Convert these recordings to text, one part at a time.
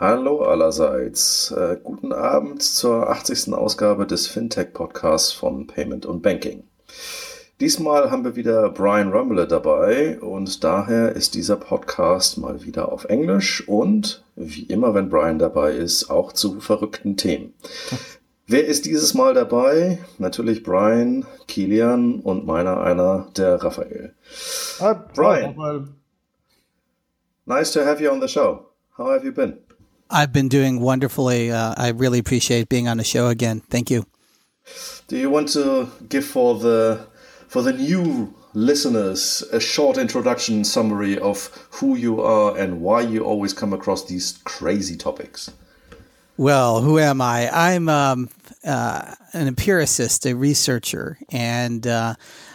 Hallo allerseits. Äh, guten Abend zur 80. Ausgabe des Fintech Podcasts von Payment und Banking. Diesmal haben wir wieder Brian Rumble dabei und daher ist dieser Podcast mal wieder auf Englisch und wie immer, wenn Brian dabei ist, auch zu verrückten Themen. Wer ist dieses Mal dabei? Natürlich Brian, Kilian und meiner einer, der Raphael. Hi, Brian. Nice to have you on the show. How have you been? I've been doing wonderfully. Uh, I really appreciate being on the show again. Thank you. Do you want to give for the for the new listeners a short introduction summary of who you are and why you always come across these crazy topics? Well, who am I? I'm um, uh, an empiricist, a researcher, and uh,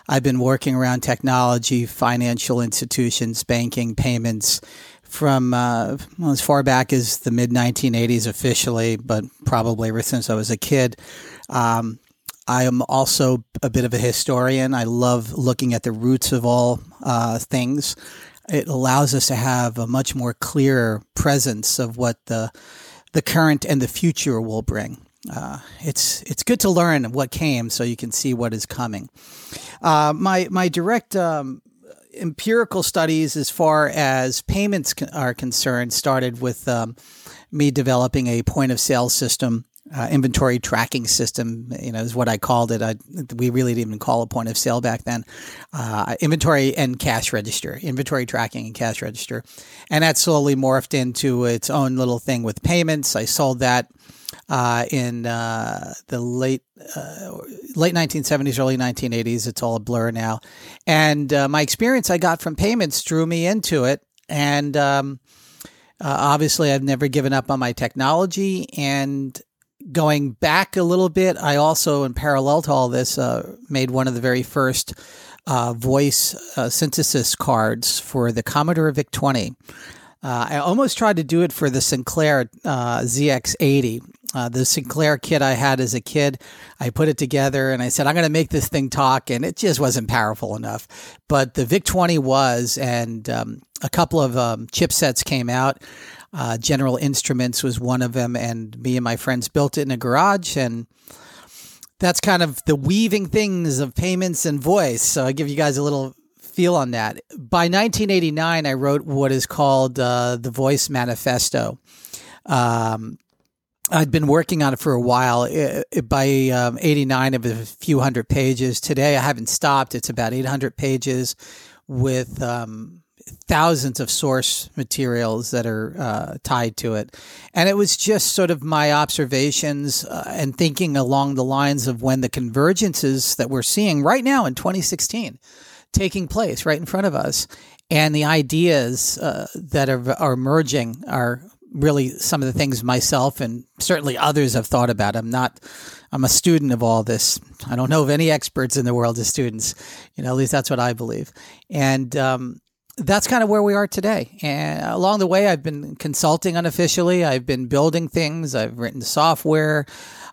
I've been working around technology, financial institutions, banking, payments from uh, well, as far back as the mid 1980s officially, but probably ever since I was a kid. Um, I am also a bit of a historian. I love looking at the roots of all uh, things. It allows us to have a much more clear presence of what the the current and the future will bring. Uh, it's it's good to learn what came, so you can see what is coming. Uh, my my direct um, empirical studies as far as payments are concerned started with um, me developing a point of sale system. Uh, inventory tracking system, you know, is what I called it. I, we really didn't even call it point of sale back then. Uh, inventory and cash register, inventory tracking and cash register, and that slowly morphed into its own little thing with payments. I sold that uh, in uh, the late uh, late 1970s, early 1980s. It's all a blur now. And uh, my experience I got from payments drew me into it. And um, obviously, I've never given up on my technology. And going back a little bit, I also, in parallel to all this, uh, made one of the very first. voice synthesis cards for the Commodore VIC 20. Uh, I almost tried to do it for the Sinclair uh, ZX80. Uh, the Sinclair kit I had as a kid, I put it together and I said, I'm going to make this thing talk. And it just wasn't powerful enough. But the VIC 20 was, and um, a couple of um, chipsets came out. Uh, General Instruments was one of them. And me and my friends built it in a garage. And that's kind of the weaving things of payments and voice. So I give you guys a little feel on that. By 1989, I wrote what is called uh, the Voice Manifesto. Um, I'd been working on it for a while. It, it, by um, 89, it was a few hundred pages. Today, I haven't stopped. It's about 800 pages with um, thousands of source materials that are uh, tied to it. And it was just sort of my observations uh, and thinking along the lines of when the convergences that we're seeing right now in 2016 taking place right in front of us. And the ideas uh, that are, are emerging are really some of the things myself and certainly others have thought about. I'm not, I'm a student of all this. I don't know of any experts in the world as students. You know, at least that's what I believe. And um, that's kind of where we are today. And along the way, I've been consulting unofficially. I've been building things. I've written software.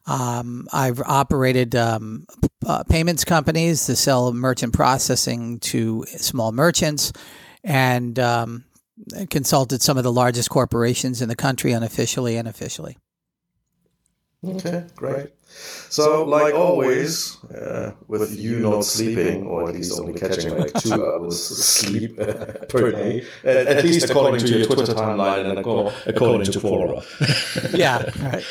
Um, I've operated um, uh, payments companies to sell merchant processing to small merchants and um, consulted some of the largest corporations in the country unofficially and officially. Okay, great. So, like always, uh, with you not sleeping, or at least only catching like two hours sleep per day, at, at least according to your Twitter timeline and according to Quora. yeah, right.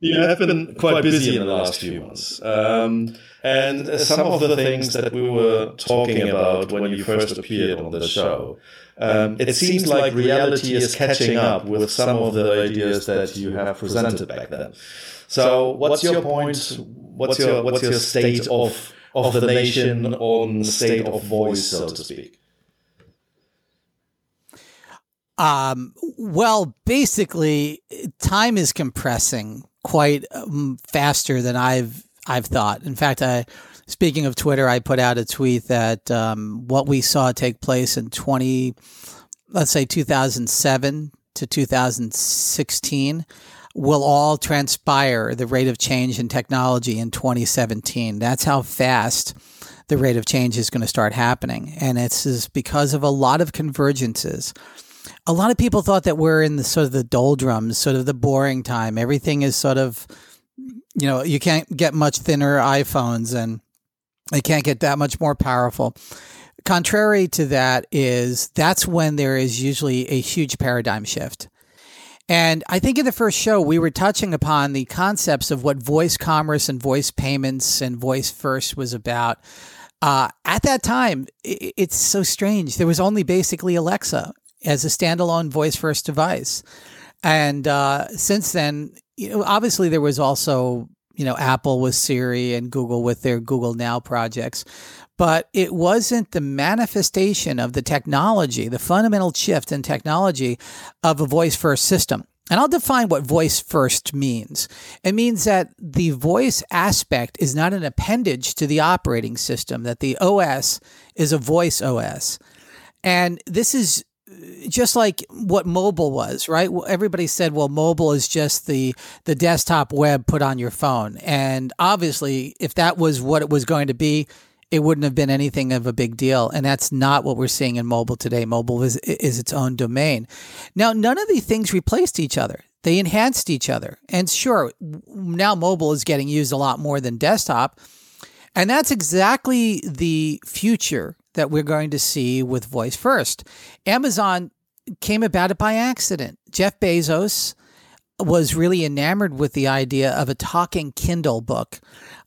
You have been quite busy in the last few months. Um, and some of the things that we were talking about when you first appeared on the show, um, it seems like reality is catching up with some of the ideas that you have presented back then. So, what's your point? What's your what's your state of of the nation on state of voice, so to speak? Um, well, basically, time is compressing quite um, faster than I've I've thought. In fact, I speaking of Twitter, I put out a tweet that um, what we saw take place in twenty, let's say two thousand seven to two thousand sixteen, will all transpire the rate of change in technology in 2017. That's how fast the rate of change is going to start happening. And it's because of a lot of convergences a lot of people thought that we're in the sort of the doldrums, sort of the boring time. Everything is sort of, you know, you can't get much thinner iPhones and they can't get that much more powerful. Contrary to that is that's when there is usually a huge paradigm shift. And I think in the first show, we were touching upon the concepts of what voice commerce and voice payments and voice first was about. Uh, at that time, it's so strange. There was only basically Alexa as a standalone voice first device. And uh, since then, you know, obviously there was also, you know, Apple with Siri and Google with their Google Now projects. But it wasn't the manifestation of the technology, the fundamental shift in technology of a voice first system. And I'll define what voice first means. It means that the voice aspect is not an appendage to the operating system, that the OS is a voice OS. And this is uh, just like what mobile was, right? Everybody said, well, mobile is just the the desktop web put on your phone. And obviously, if that was what it was going to be, it wouldn't have been anything of a big deal. And that's not what we're seeing in mobile today. Mobile is, is its own domain. Now, none of these things replaced each other. They enhanced each other. And sure, now mobile is getting used a lot more than desktop. And that's exactly the future that we're going to see with voice first. Amazon came about it by accident. Jeff Bezos was really enamored with the idea of a talking Kindle book.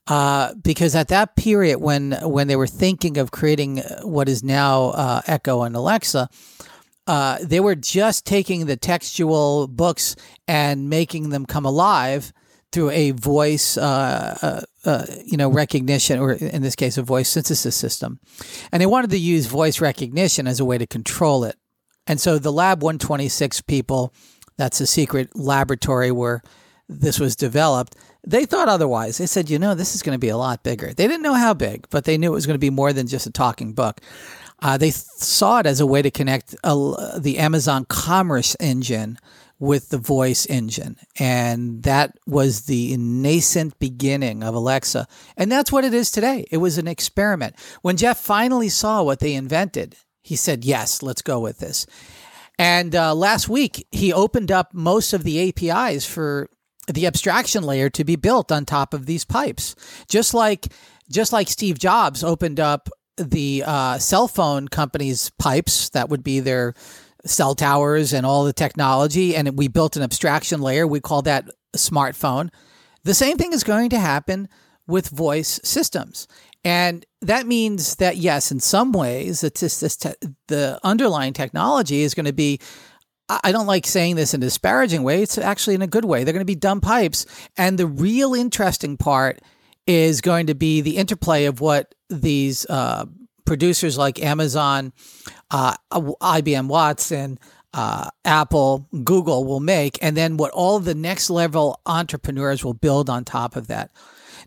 Uh, because at that period, when when they were thinking of creating what is now uh, Echo and Alexa, uh, they were just taking the textual books and making them come alive through a voice, uh, uh, uh, you know, recognition, or in this case, a voice synthesis system. And they wanted to use voice recognition as a way to control it. And so the Lab 126 people, that's a secret laboratory where this was developed, they thought otherwise. They said, you know, this is going to be a lot bigger. They didn't know how big, but they knew it was going to be more than just a talking book. Uh, they th- saw it as a way to connect the Amazon Commerce Engine with the voice engine. And that was the nascent beginning of Alexa. And that's what it is today. It was an experiment. When Jeff finally saw what they invented, he said, yes, let's go with this. And uh, last week, he opened up most of the APIs for the abstraction layer to be built on top of these pipes. Just like, just like Steve Jobs opened up the uh, cell phone company's pipes, that would be their cell towers and all the technology, and we built an abstraction layer. We call that a smartphone. The same thing is going to happen with voice systems. And that means that, yes, in some ways, it's just te- the underlying technology is going to be. I don't like saying this in a disparaging way. It's actually in a good way. They're going to be dumb pipes. And the real interesting part is going to be the interplay of what these uh, producers like Amazon, uh, IBM Watson, uh, Apple, Google will make, and then what all the next level entrepreneurs will build on top of that.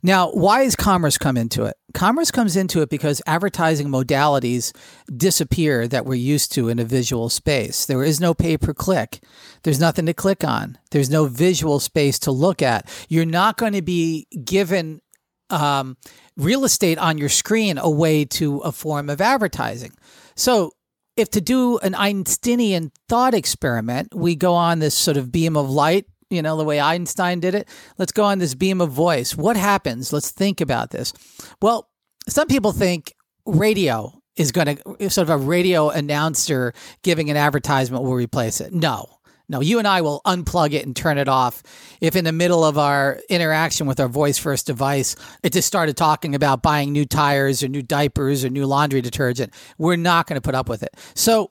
Now, why does commerce come into it? Commerce comes into it because advertising modalities disappear that we're used to in a visual space. There is no pay per click. There's nothing to click on. There's no visual space to look at. You're not going to be given um, real estate on your screen a way to a form of advertising. So, if to do an Einsteinian thought experiment, we go on this sort of beam of light, you know, the way Einstein did it, let's go on this beam of voice. What happens? Let's think about this. Well, some people think radio is going to, sort of a radio announcer giving an advertisement will replace it. No, no, you and I will unplug it and turn it off. If in the middle of our interaction with our voice first device, it just started talking about buying new tires or new diapers or new laundry detergent, we're not going to put up with it. So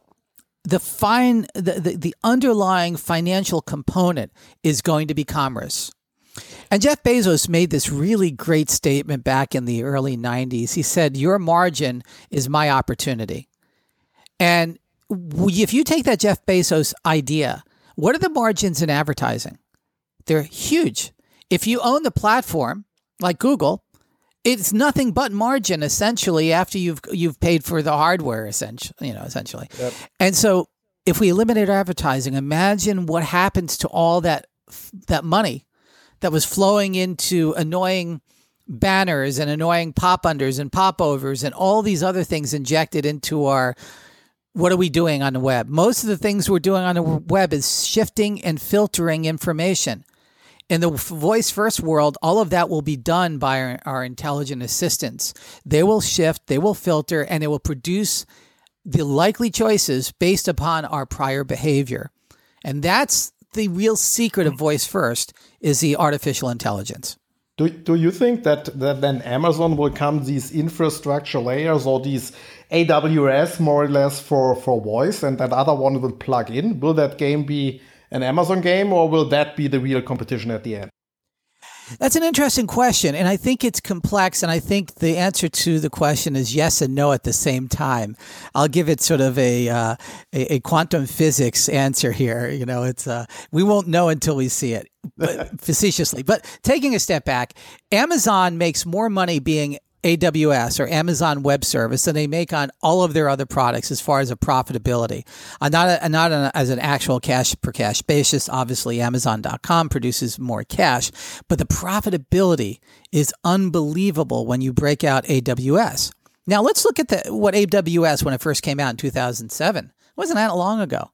the fine the, the, the underlying financial component is going to be commerce. And Jeff Bezos made this really great statement back in the early 90s. He said, Your margin is my opportunity. And if you take that Jeff Bezos idea what are the margins in advertising? They're huge. If you own the platform, like Google, it's nothing but margin essentially after you've you've paid for the hardware essentially, you know, essentially. Yep. And so if we eliminate advertising, imagine what happens to all that that money that was flowing into annoying banners and annoying pop unders and pop overs and all these other things injected into our what are we doing on the web? Most of the things we're doing on the web is shifting and filtering information. In the voice first world, all of that will be done by our, our, intelligent assistants. They will shift, they will filter, and they will produce the likely choices based upon our prior behavior. And that's the real secret of voice first is the artificial intelligence. Do, do you think that, that then Amazon will come these infrastructure layers or these AWS more or less for, for voice and that other one will plug in? Will that game be an Amazon game or will that be the real competition at the end? That's an interesting question. And I think it's complex. And I think the answer to the question is yes and no at the same time. I'll give it sort of a, uh, a, a, quantum physics answer here. You know, it's, uh, we won't know until we see it. But, facetiously. But taking a step back, Amazon makes more money being AWS or Amazon Web Service than they make on all of their other products as far as a profitability. Uh, not a, not a, as an actual cash per cash basis. Obviously, Amazon.com produces more cash, but the profitability is unbelievable when you break out AWS. Now let's look at the, what AWS when it first came out in 2007. It wasn't that long ago.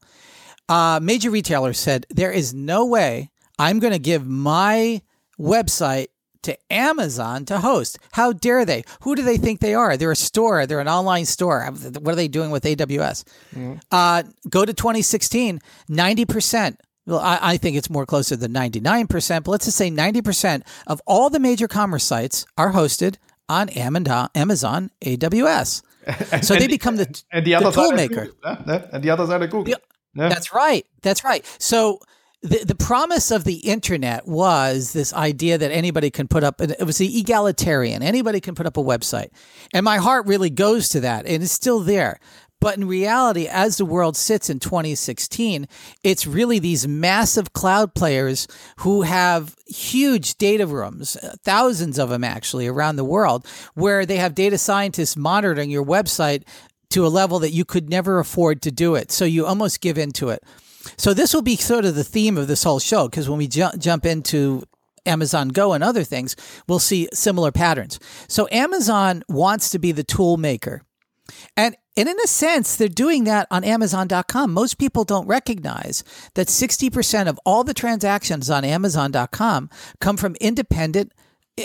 Uh, major retailers said there is no way I'm going to give my website to Amazon to host. How dare they? Who do they think they are? They're a store. They're an online store. What are they doing with AWS? Mm-hmm. Uh, go to 2016, 90%. Well, I, I, think it's more closer to 99%, but let's just say 90% of all the major commerce sites are hosted on Amazon AWS. So they become the, and the, the tool maker. And the other side of Google. Yeah. That's right. That's right. So the, the promise of the internet was this idea that anybody can put up it was the egalitarian. Anybody can put up a website. And my heart really goes to that and it's still there. But in reality as the world sits in 2016 it's really these massive cloud players who have huge data rooms uh, thousands of them actually around the world where they have data scientists monitoring your website to a level that you could never afford to do it. So you almost give in to it so this will be sort of the theme of this whole show because when we ju- jump into Amazon Go and other things, we'll see similar patterns. So Amazon wants to be the tool maker. And, and in a sense, they're doing that on Amazon.com. Most people don't recognize that 60% of all the transactions on Amazon.com come from independent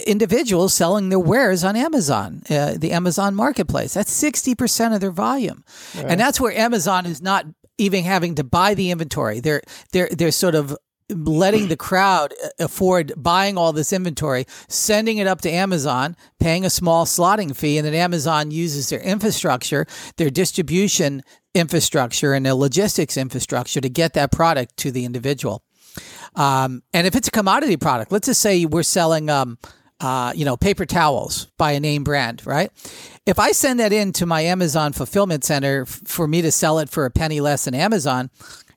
individuals selling their wares on Amazon, uh, the Amazon marketplace. That's 60% of their volume. Right. And that's where Amazon is not even having to buy the inventory. They're they're they're sort of letting the crowd afford buying all this inventory, sending it up to Amazon, paying a small slotting fee, and then Amazon uses their infrastructure, their distribution infrastructure, and their logistics infrastructure to get that product to the individual. Um, and if it's a commodity product, let's just say we're selling, um, uh, you know, paper towels by a name brand, right? If I send that in to my Amazon fulfillment center f- for me to sell it for a penny less than Amazon,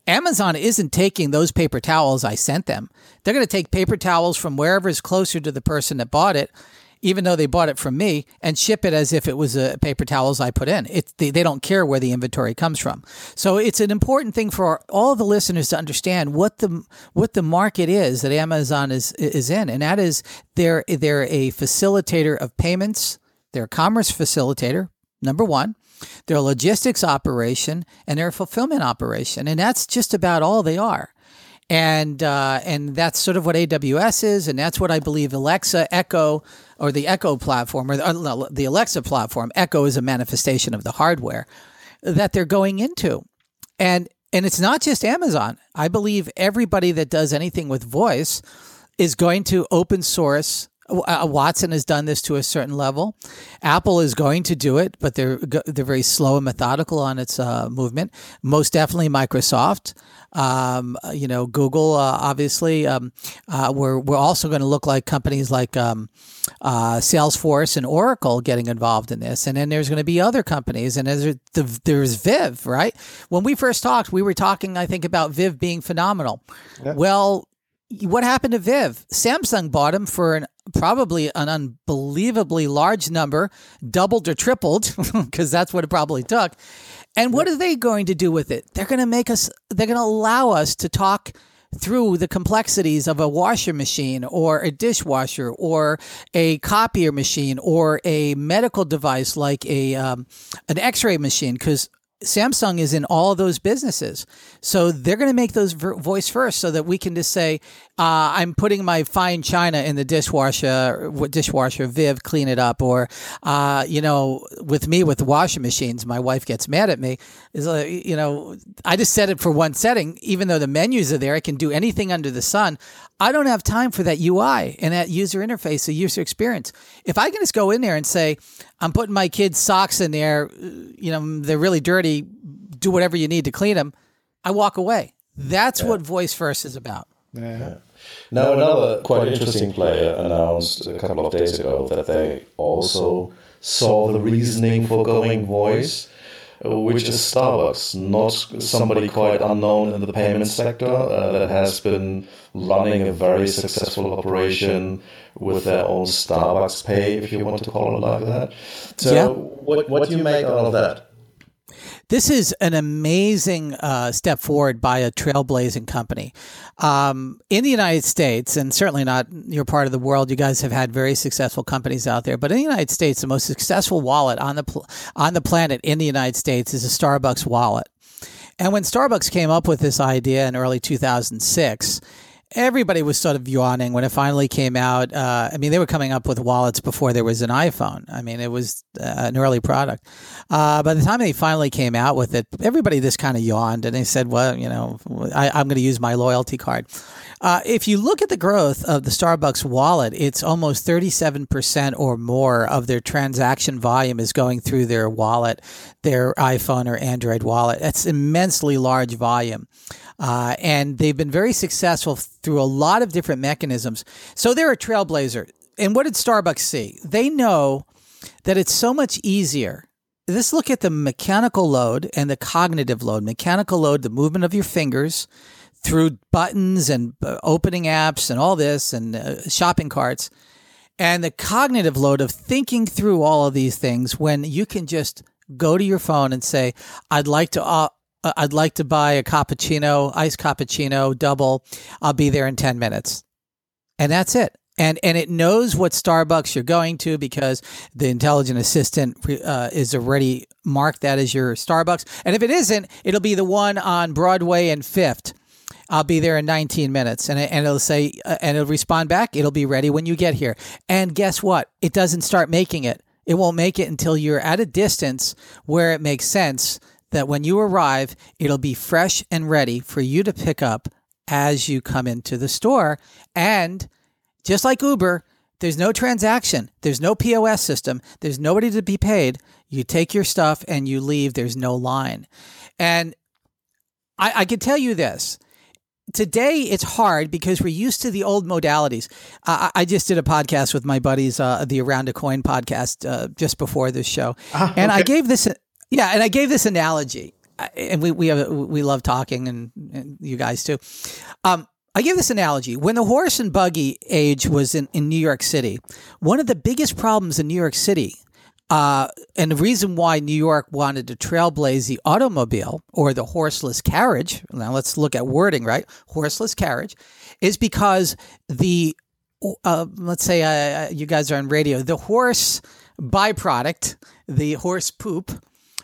Amazon isn't taking those paper towels I sent them. They're going to take paper towels from wherever is closer to the person that bought it, even though they bought it from me, and ship it as if it was a paper towels I put in. It, they, they don't care where the inventory comes from. So it's an important thing for all the listeners to understand what the what the market is that Amazon is is in, and that is they're they're a facilitator of payments they're a commerce facilitator, number one. They're a logistics operation and they're a fulfillment operation. And that's just about all they are. And uh, and that's sort of what AWS is, and that's what I believe Alexa, Echo, or the Echo platform, or the, uh, the Alexa platform. Echo is a manifestation of the hardware that they're going into, and and it's not just Amazon. I believe everybody that does anything with voice is going to open source uh, Watson has done this to a certain level. Apple is going to do it, but they're they're very slow and methodical on its uh, movement. Most definitely Microsoft. Um, you know, Google. Uh, obviously, um, uh, we're we're also going to look like companies like um, uh, Salesforce and Oracle getting involved in this, and then there's going to be other companies, and there's there's Viv. Right when we first talked, we were talking, I think, about Viv being phenomenal. Yeah. Well, what happened to Viv? Samsung bought him for an probably an unbelievably large number, doubled or tripled, because that's what it probably took. And what are they going to do with it? They're going to make us, they're going to allow us to talk through the complexities of a washer machine or a dishwasher or a copier machine or a medical device like a um, an x-ray machine because Samsung is in all those businesses. So they're going to make those voice first so that we can just say, uh, I'm putting my fine china in the dishwasher, dishwasher Viv, clean it up. Or, uh, you know, with me with washing machines, my wife gets mad at me. Is like, you know, I just set it for one setting, even though the menus are there. I can do anything under the sun. I don't have time for that UI and that user interface, the user experience. If I can just go in there and say, I'm putting my kids' socks in there, you know, they're really dirty, do whatever you need to clean them, I walk away. That's yeah. what Voice First is about. Yeah. yeah. Now, another quite interesting player announced a couple of days ago that they also saw the reasoning for going voice which is Starbucks, not somebody quite unknown in the payment sector uh, that has been running a very successful operation with their own Starbucks Pay, if you want to call it like that. So, yeah. what, what do you make out of that? This is an amazing uh, step forward by a trailblazing company. Um, in the United States, and certainly not your part of the world, you guys have had very successful companies out there. But in the United States, the most successful wallet on the pl- on the planet in the United States is a Starbucks wallet. And when Starbucks came up with this idea in early 2006, everybody was sort of yawning when it finally came out. Uh, I mean, they were coming up with wallets before there was an iPhone. I mean, it was uh, an early product. Uh, by the time they finally came out with it, everybody just kind of yawned and they said, well, you know, I, am going to use my loyalty card. Uh, if you look at the growth of the Starbucks wallet, it's almost 37% or more of their transaction volume is going through their wallet, their iPhone or Android wallet. That's immensely large volume. Uh, and they've been very successful through a lot of different mechanisms. So they're a trailblazer. And what did Starbucks see? They know that it's so much easier. Let's look at the mechanical load and the cognitive load. Mechanical load, the movement of your fingers through buttons and uh, opening apps and all this and uh, shopping carts. And the cognitive load of thinking through all of these things when you can just go to your phone and say, I'd like to uh, uh, I'd like to buy a cappuccino, iced cappuccino, double. I'll be there in 10 minutes. And that's it. And, and it knows what Starbucks you're going to because the intelligent assistant uh, is already marked that as your Starbucks. And if it isn't, it'll be the one on Broadway and Fifth. I'll be there in 19 minutes. And, and it'll say, uh, and it'll respond back, it'll be ready when you get here. And guess what? It doesn't start making it. It won't make it until you're at a distance where it makes sense that when you arrive, it'll be fresh and ready for you to pick up as you come into the store. And just like Uber, there's no transaction, there's no POS system, there's nobody to be paid. You take your stuff and you leave, there's no line. And I, I can tell you this today it's hard because we're used to the old modalities. Uh, I just did a podcast with my buddies, uh, the Around a Coin podcast, uh, just before this show, ah, and I gave this. Yeah, and I gave this analogy, and we we have we love talking, and, and you guys too. Um, I give this analogy. When the horse and buggy age was in, in New York City, one of the biggest problems in New York City, uh, and the reason why New York wanted to trailblaze the automobile or the horseless carriage, now let's look at wording, right? Horseless carriage, is because the, uh, let's say uh, you guys are on radio, the horse byproduct, the horse poop,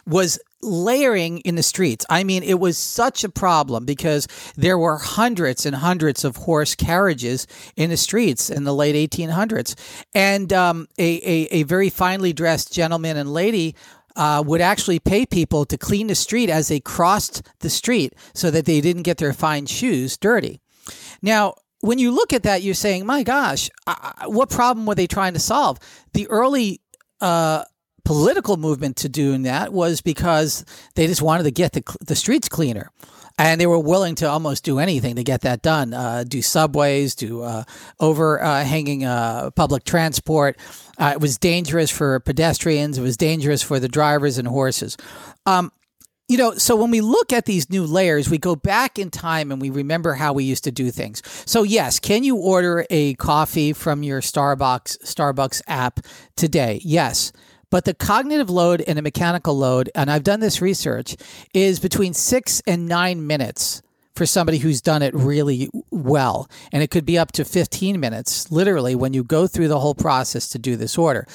was layering in the streets. I mean, it was such a problem because there were hundreds and hundreds of horse carriages in the streets in the late 1800s. And um, a, a, a, very finely dressed gentleman and lady. Uh, would actually pay people to clean the street as they crossed the street so that they didn't get their fine shoes dirty. Now, when you look at that, you're saying, my gosh, what problem were they trying to solve? The early uh, political movement to doing that was because they just wanted to get the, the streets cleaner. And they were willing to almost do anything to get that done. Uh, do subways, do uh, overhanging uh, public transport. Uh, it was dangerous for pedestrians. It was dangerous for the drivers and horses. Um, you know, so when we look at these new layers, we go back in time and we remember how we used to do things. So yes, can you order a coffee from your Starbucks Starbucks app today? Yes. But the cognitive load and the mechanical load, and I've done this research, is between six and nine minutes for somebody who's done it really well. And it could be up to 15 minutes, literally, when you go through the whole process to do this order.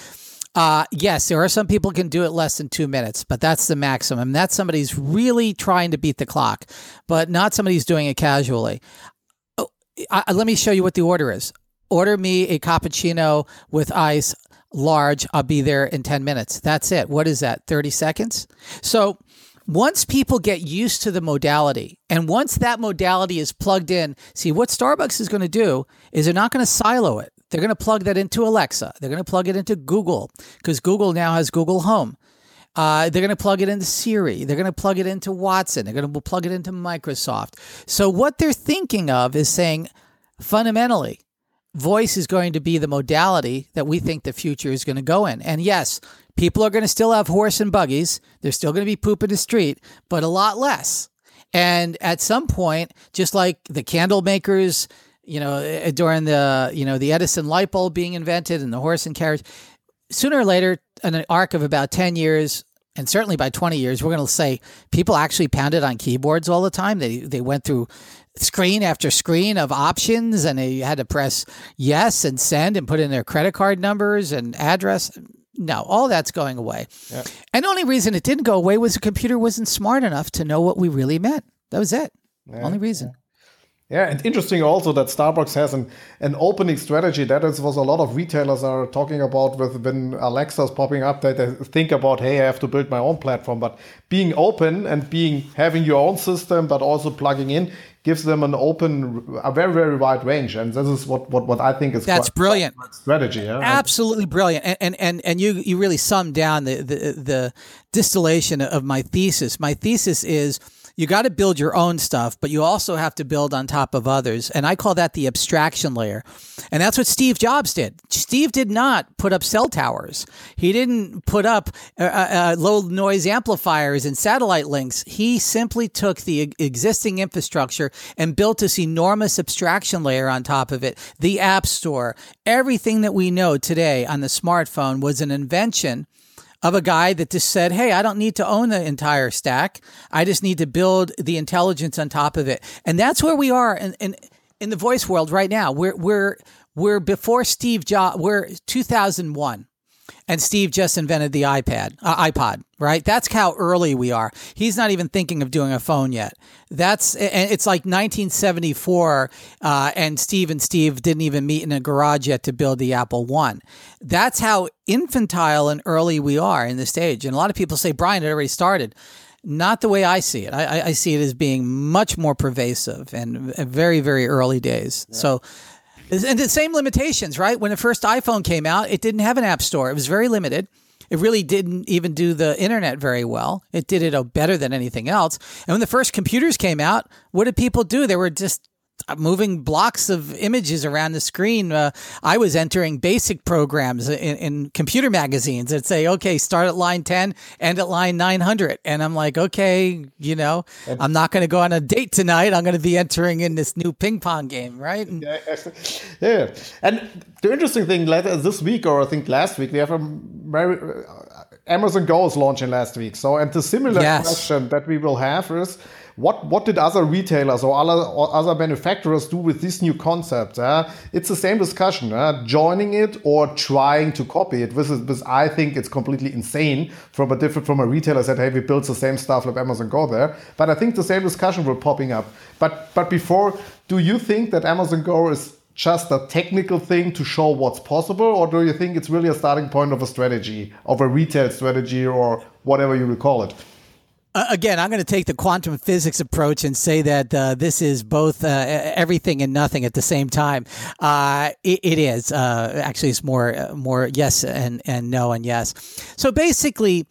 Uh, yes, there are some people can do it less than two minutes, but that's the maximum. That's somebody's really trying to beat the clock, but not somebody who's doing it casually. Oh, I, let me show you what the order is. Order me a cappuccino with ice, large. I'll be there in 10 minutes. That's it. What is that? 30 seconds? So once people get used to the modality and once that modality is plugged in, see what Starbucks is going to do is they're not going to silo it. They're going to plug that into Alexa. They're going to plug it into Google because Google now has Google Home. Uh, they're going to plug it into Siri. They're going to plug it into Watson. They're going to plug it into Microsoft. So, what they're thinking of is saying fundamentally, voice is going to be the modality that we think the future is going to go in. And yes, people are going to still have horse and buggies. They're still going to be poop in the street, but a lot less. And at some point, just like the candle makers, you know, eh, during the, you know, the Edison light bulb being invented and the horse and carriage, sooner or later, in an arc of about 10 years, and certainly by 20 years, we're going to say people actually pounded on keyboards all the time. They, they went through screen after screen of options and they had to press yes and send and put in their credit card numbers and address. No, all that's going away. Yeah. And the only reason it didn't go away was the computer wasn't smart enough to know what we really meant. That was it. Yeah. Only reason. Yeah, and interesting also that Starbucks has an, an opening strategy. That is was a lot of retailers are talking about with when Alexa's popping up that they think about, hey, I have to build my own platform. But being open and being having your own system, but also plugging in gives them an open, a very, very wide range. And this is what, what, what I think is that's brilliant strategy. Yeah? Absolutely brilliant. And, and, and, and you, you really summed down the, the, the distillation of my thesis. My thesis is, you got to build your own stuff, but you also have to build on top of others. And I call that the abstraction layer. And that's what Steve Jobs did. Steve did not put up cell towers. He didn't put up uh, uh, uh low noise amplifiers and satellite links. He simply took the existing infrastructure and built this enormous abstraction layer on top of it. The App Store, everything that we know today on the smartphone was an invention of a guy that just said, Hey, I don't need to own the entire stack. I just need to build the intelligence on top of it. And that's where we are in, in, in the voice world right now. We're, we're, we're before Steve Jobs, we're 2001 and Steve just invented the iPad, uh, iPod, right? That's how early we are. He's not even thinking of doing a phone yet. That's and it's like 1974, uh, and Steve and Steve didn't even meet in a garage yet to build the Apple One. That's how infantile and early we are in the stage. And a lot of people say, Brian, it already started. Not the way I see it. I, I see it as being much more pervasive and very, very early days. Yeah. So and the same limitations, right? When the first iPhone came out, it didn't have an app store. It was very limited. It really didn't even do the internet very well. It did it better than anything else. And when the first computers came out, what did people do? They were just moving blocks of images around the screen. Uh, I was entering basic programs in, in, computer magazines that say, okay, start at line 10, end at line 900. And I'm like, okay, you know, I'm not going to go on a date tonight. I'm going to be entering in this new ping pong game, right? And, yeah. And the interesting thing, this week, or I think last week, we have a very, uh, Amazon Go is launching last week. So, and the similar yes. question that we will have is, what what did other retailers or other or other manufacturers do with this new concept? Uh, it's the same discussion, uh, joining it or trying to copy it. This is this I think it's completely insane from a different from a retailer said, hey, we built the same stuff like Amazon Go there. But I think the same discussion will popping up. But but before, do you think that Amazon Go is just a technical thing to show what's possible, or do you think it's really a starting point of a strategy, of a retail strategy, or whatever you will call it? Again, I'm going to take the quantum physics approach and say that uh, this is both uh, everything and nothing at the same time. Uh, it, it is uh, actually it's more uh, more yes and and no and yes. So basically,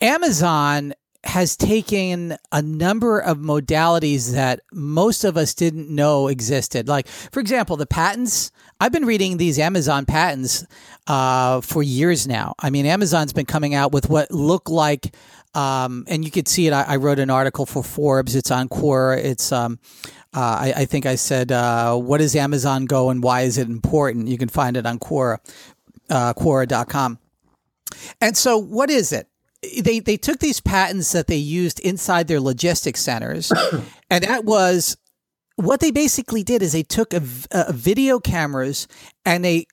Amazon has taken a number of modalities that most of us didn't know existed. Like, for example, the patents. I've been reading these Amazon patents uh, for years now. I mean, Amazon's been coming out with what look like um, and you could see it. I, I, wrote an article for Forbes. It's on Quora. It's um, uh, I, I, think I said, uh, "What is Amazon Go and why is it important?" You can find it on Quora, uh, Quora.com. And so, what is it? They they took these patents that they used inside their logistics centers, and that was what they basically did. Is they took a, a video cameras and they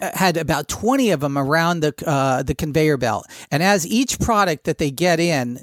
had about 20 of them around the uh, the conveyor belt. And as each product that they get in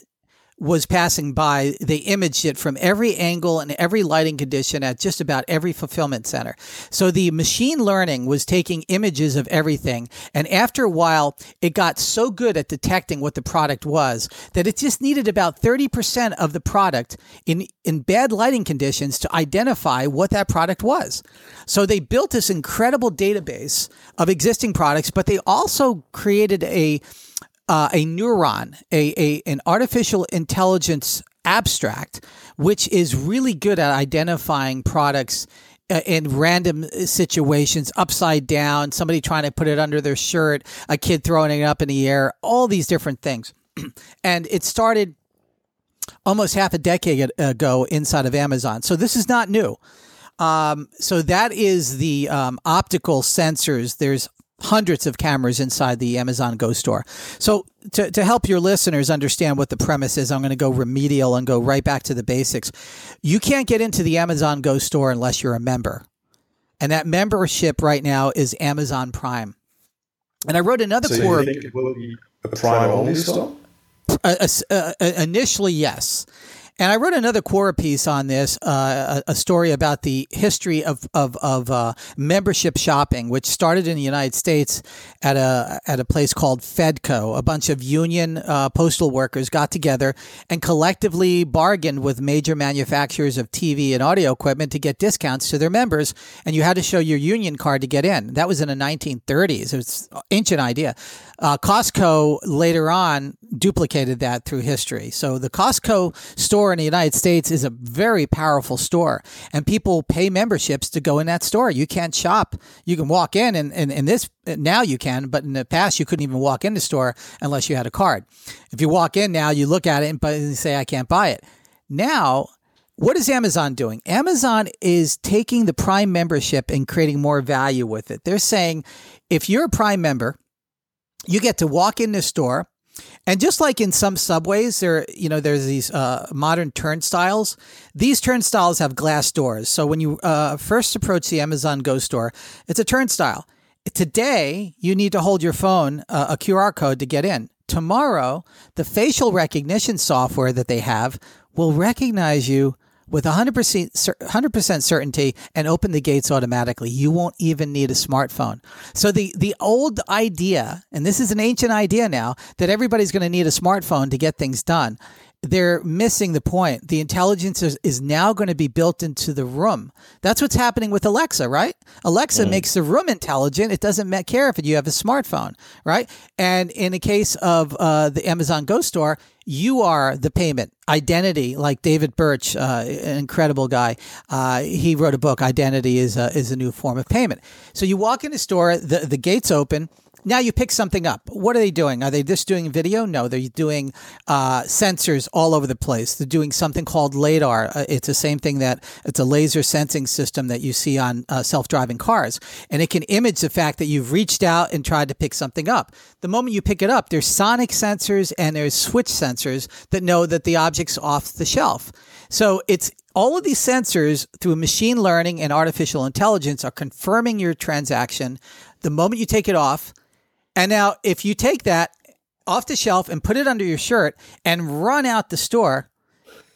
was passing by, they imaged it from every angle and every lighting condition at just about every fulfillment center. So the machine learning was taking images of everything. And after a while, it got so good at detecting what the product was that it just needed about 30% of the product in, in bad lighting conditions to identify what that product was. So they built this incredible database of existing products, but they also created a uh, a neuron, a, a an artificial intelligence abstract, which is really good at identifying products uh, in random situations, upside down, somebody trying to put it under their shirt, a kid throwing it up in the air, all these different things. and it started almost half a decade ago inside of Amazon. So this is not new. Um, so that is the um, optical sensors. There's hundreds of cameras inside the Amazon Go store. So to, to help your listeners understand what the premise is, I'm going to go remedial and go right back to the basics. You can't get into the Amazon Go store unless you're a member. And that membership right now is Amazon Prime. And I wrote another so core. You think it will be a Prime only store? Uh, uh, uh, initially, yes. And I wrote another Quora piece on this, uh, a, a, story about the history of of, of uh, membership shopping, which started in the United States at a at a place called Fedco. A bunch of union uh, postal workers got together and collectively bargained with major manufacturers of TV and audio equipment to get discounts to their members, and you had to show your union card to get in. That was in the 1930s. It was an ancient idea. Uh, Costco later on duplicated that through history. So the Costco store in the United States is a very powerful store, and people pay memberships to go in that store. You can't shop. You can walk in, and, and this now you can, but in the past you couldn't even walk in the store unless you had a card. If you walk in now, you look at it and, say, I can't buy it. Now, what is Amazon doing? Amazon is taking the Prime membership and creating more value with it. They're saying if you're a Prime member, you get to walk in the store and just like in some subways there you know there's these uh, modern turnstiles. These turnstiles have glass doors. So when you uh, first approach the amazon go store it's a turnstile. Today you need to hold your phone uh, a qr code to get in. Tomorrow the facial recognition software that they have will recognize you with 100%, 100% certainty and open the gates automatically. You won't even need a smartphone. So the, the old idea, and this is an ancient idea now, that everybody's going to need a smartphone to get things done they're missing the point. The intelligence is, is now going to be built into the room. That's what's happening with Alexa, right? Alexa mm. makes the room intelligent. It doesn't care if you have a smartphone, right? And in the case of uh, the Amazon Go store, you are the payment identity. Like David Birch, uh, an incredible guy, uh, he wrote a book. Identity is a, is a new form of payment. So you walk in the store, the the gates open now you pick something up. What are they doing? Are they just doing video? No, they're doing uh, sensors all over the place. They're doing something called LADAR. Uh, it's the same thing that it's a laser sensing system that you see on uh, self driving cars. And it can image the fact that you've reached out and tried to pick something up. The moment you pick it up, there's sonic sensors and there's switch sensors that know that the object's off the shelf. So it's all of these sensors through machine learning and artificial intelligence are confirming your transaction. The moment you take it off, and now, if you take that off the shelf and put it under your shirt and run out the store,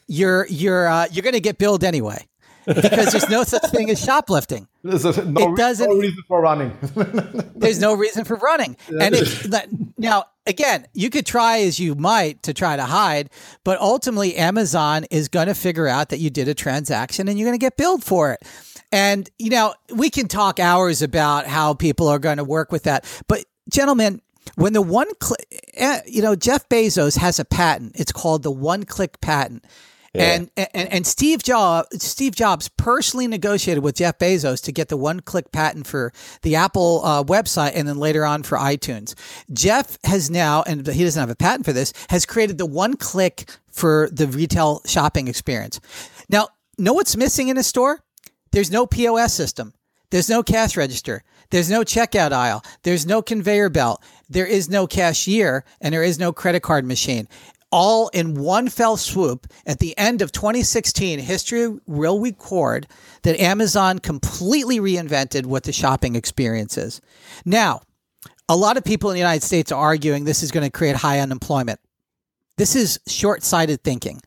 you're you're uh, you're going to get billed anyway because there's no such thing as shoplifting. There's a, no, it doesn't. No reason for running. there's no reason for running, and now again, you could try as you might to try to hide, but ultimately Amazon is going to figure out that you did a transaction and you're going to get billed for it. And you know, we can talk hours about how people are going to work with that, but gentlemen, when the one click, eh, you know, Jeff Bezos has a patent. It's called the one click patent. Yeah. And, and and Steve Jobs Steve Jobs personally negotiated with Jeff Bezos to get the one click patent for the Apple uh, website and then later on for iTunes. Jeff has now, and he doesn't have a patent for this, has created the one click for the retail shopping experience. Now, know what's missing in a store? There's no POS system. There's no cash register. There's no checkout aisle. There's no conveyor belt. There is no cashier and there is no credit card machine. all in one fell swoop at the end of 2016 history will record that amazon completely reinvented what the shopping experience is now a lot of people in the united states are arguing this is going to create high unemployment this is short-sighted thinking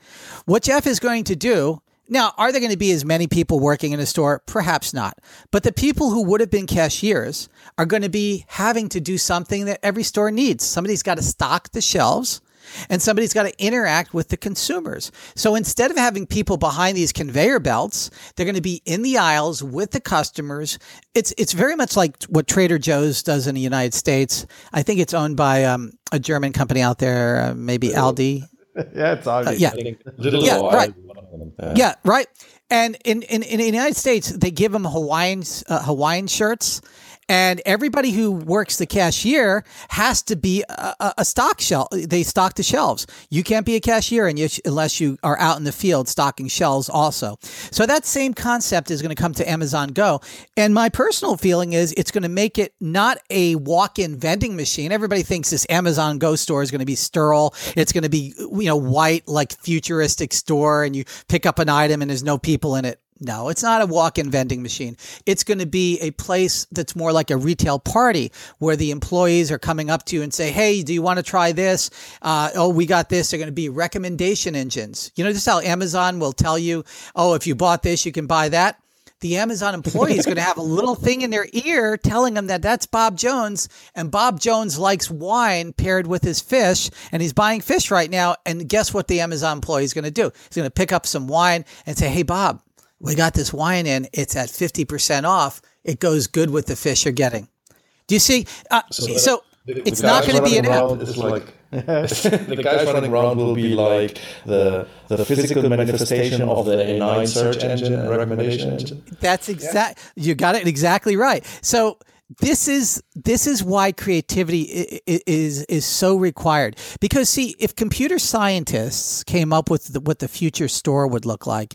what jeff is going to do now, are there going to be as many people working in a store? Perhaps not. But the people who would have been cashiers are going to be having to do something that every store needs. Somebody's got to stock the shelves and somebody's got to interact with the consumers. So instead of having people behind these conveyor belts, they're going to be in the aisles with the customers. It's it's very much like what Trader Joe's does in the United States. I think it's owned by um, a German company out there, uh, maybe Aldi. yeah, it's Aldi. Uh, yeah, yeah, right. Yeah, right. And in, in, in the United States, they give them Hawaiian uh, Hawaiian shirts, and everybody who works the cashier has to be a, a, stock shelf. They stock the shelves. You can't be a cashier you, unless you are out in the field stocking shelves also. So that same concept is going to come to Amazon Go. And my personal feeling is it's going to make it not a walk-in vending machine. Everybody thinks this Amazon Go store is going to be sterile. It's going to be, you know, white, like futuristic store and you pick up an item and there's no people in it. No, it's not a walk in vending machine. It's going to be a place that's more like a retail party where the employees are coming up to you and say, Hey, do you want to try this? Uh, oh, we got this. They're going to be recommendation engines. You know, just how Amazon will tell you, Oh, if you bought this, you can buy that. The Amazon employee is going to have a little thing in their ear telling them that that's Bob Jones and Bob Jones likes wine paired with his fish and he's buying fish right now. And guess what the Amazon employee is going to do? He's going to pick up some wine and say, Hey, Bob, we got this wine in. It's at 50% off. It goes good with the fish you're getting. Do you see? Uh, so, so the, it's the not going to be an app. Like, the guys running around will be like the the physical manifestation of the A9 search engine recommendation engine. That's exact. Yeah. You got it exactly right. So this is this is why creativity is is so required. Because see if computer scientists came up with the, what the future store would look like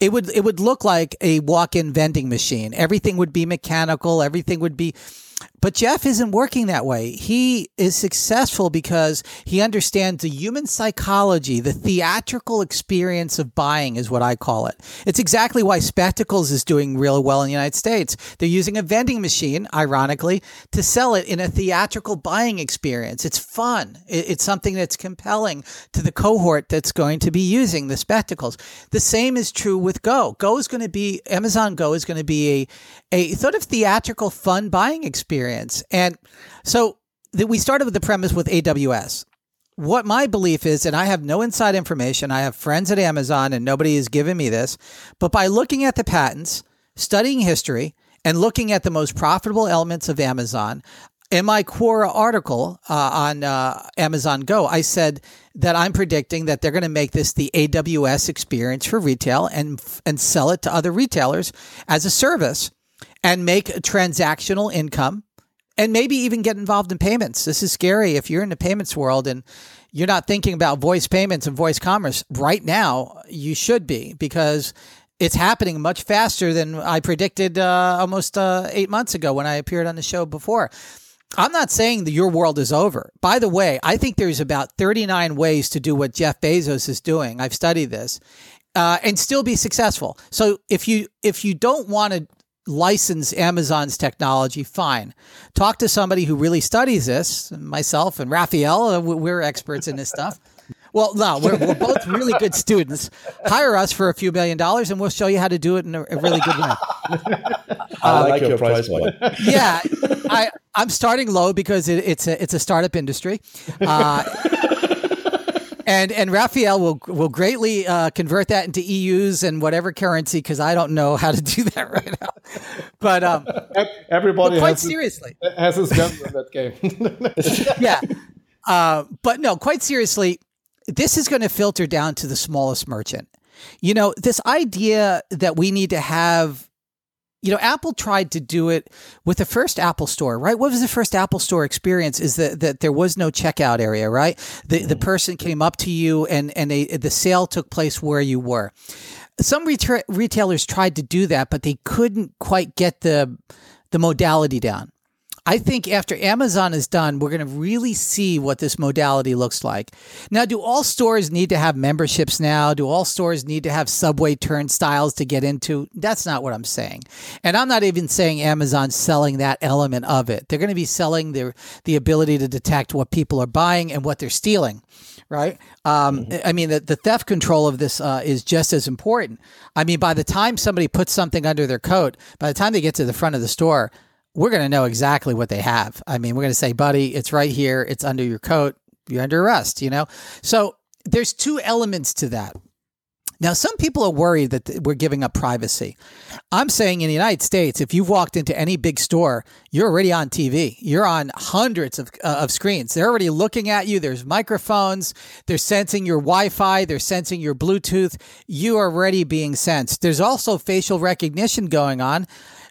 it would it would look like a walk-in vending machine. Everything would be mechanical. Everything would be but Jeff isn't working that way. He is successful because he understands the human psychology, the theatrical experience of buying is what I call it. It's exactly why Spectacles is doing really well in the United States. They're using a vending machine, ironically, to sell it in a theatrical buying experience. It's fun. It's something that's compelling to the cohort that's going to be using the Spectacles. The same is true with Go. Go is going to be, Amazon Go is going to be a, a sort of theatrical fun buying experience experience. And so that we started with the premise with AWS. What my belief is, and I have no inside information, I have friends at Amazon and nobody has given me this, but by looking at the patents, studying history, and looking at the most profitable elements of Amazon, in my Quora article uh, on uh, Amazon Go, I said that I'm predicting that they're going to make this the AWS experience for retail and and sell it to other retailers as a service and make a transactional income and maybe even get involved in payments. This is scary if you're in the payments world and you're not thinking about voice payments and voice commerce right now. You should be because it's happening much faster than I predicted uh, almost uh, eight months ago when I appeared on the show before. I'm not saying that your world is over. By the way, I think there's about 39 ways to do what Jeff Bezos is doing. I've studied this. Uh, and still be successful. So if you if you don't want to license Amazon's technology, fine. Talk to somebody who really studies this. Myself and Rafael, uh, we're experts in this stuff. Well, no, we're, we're both really good students. Hire us for a few million dollars, and we'll show you how to do it in a, a really good way. I like your price point. Yeah, I, I'm starting low because it, it's a it's a startup industry. Uh, and and Rafael will will greatly uh, convert that into EUs and whatever currency because I don't know how to do that right now. But um, everybody but quite has seriously his, has his guns in that game. yeah, uh, but no, quite seriously, this is going to filter down to the smallest merchant. You know, this idea that we need to have you know, Apple tried to do it with the first Apple store, right? What was the first Apple store experience? Is that, that there was no checkout area, right? The, the mm-hmm. person came up to you and, and they, the sale took place where you were. Some reta- retailers tried to do that, but they couldn't quite get the, the modality down. I think after Amazon is done, we're going to really see what this modality looks like. Now, do all stores need to have memberships now? Do all stores need to have subway turnstiles to get into? That's not what I'm saying. And I'm not even saying Amazon's selling that element of it. They're going to be selling their the ability to detect what people are buying and what they're stealing right? Um, mm-hmm. I mean, the, the theft control of this uh, is just as important. I mean, by the time somebody puts something under their coat, by the time they get to the front of the store, we're going to know exactly what they have. I mean, we're going to say, buddy, it's right here. It's under your coat. You're under arrest, you know? So there's two elements to that. Now, some people are worried that we're giving up privacy. I'm saying in the United States, if you've walked into any big store, you're already on TV. You're on hundreds of, uh, of screens. They're already looking at you. There's microphones. They're sensing your Wi Fi. They're sensing your Bluetooth. You are already being sensed. There's also facial recognition going on.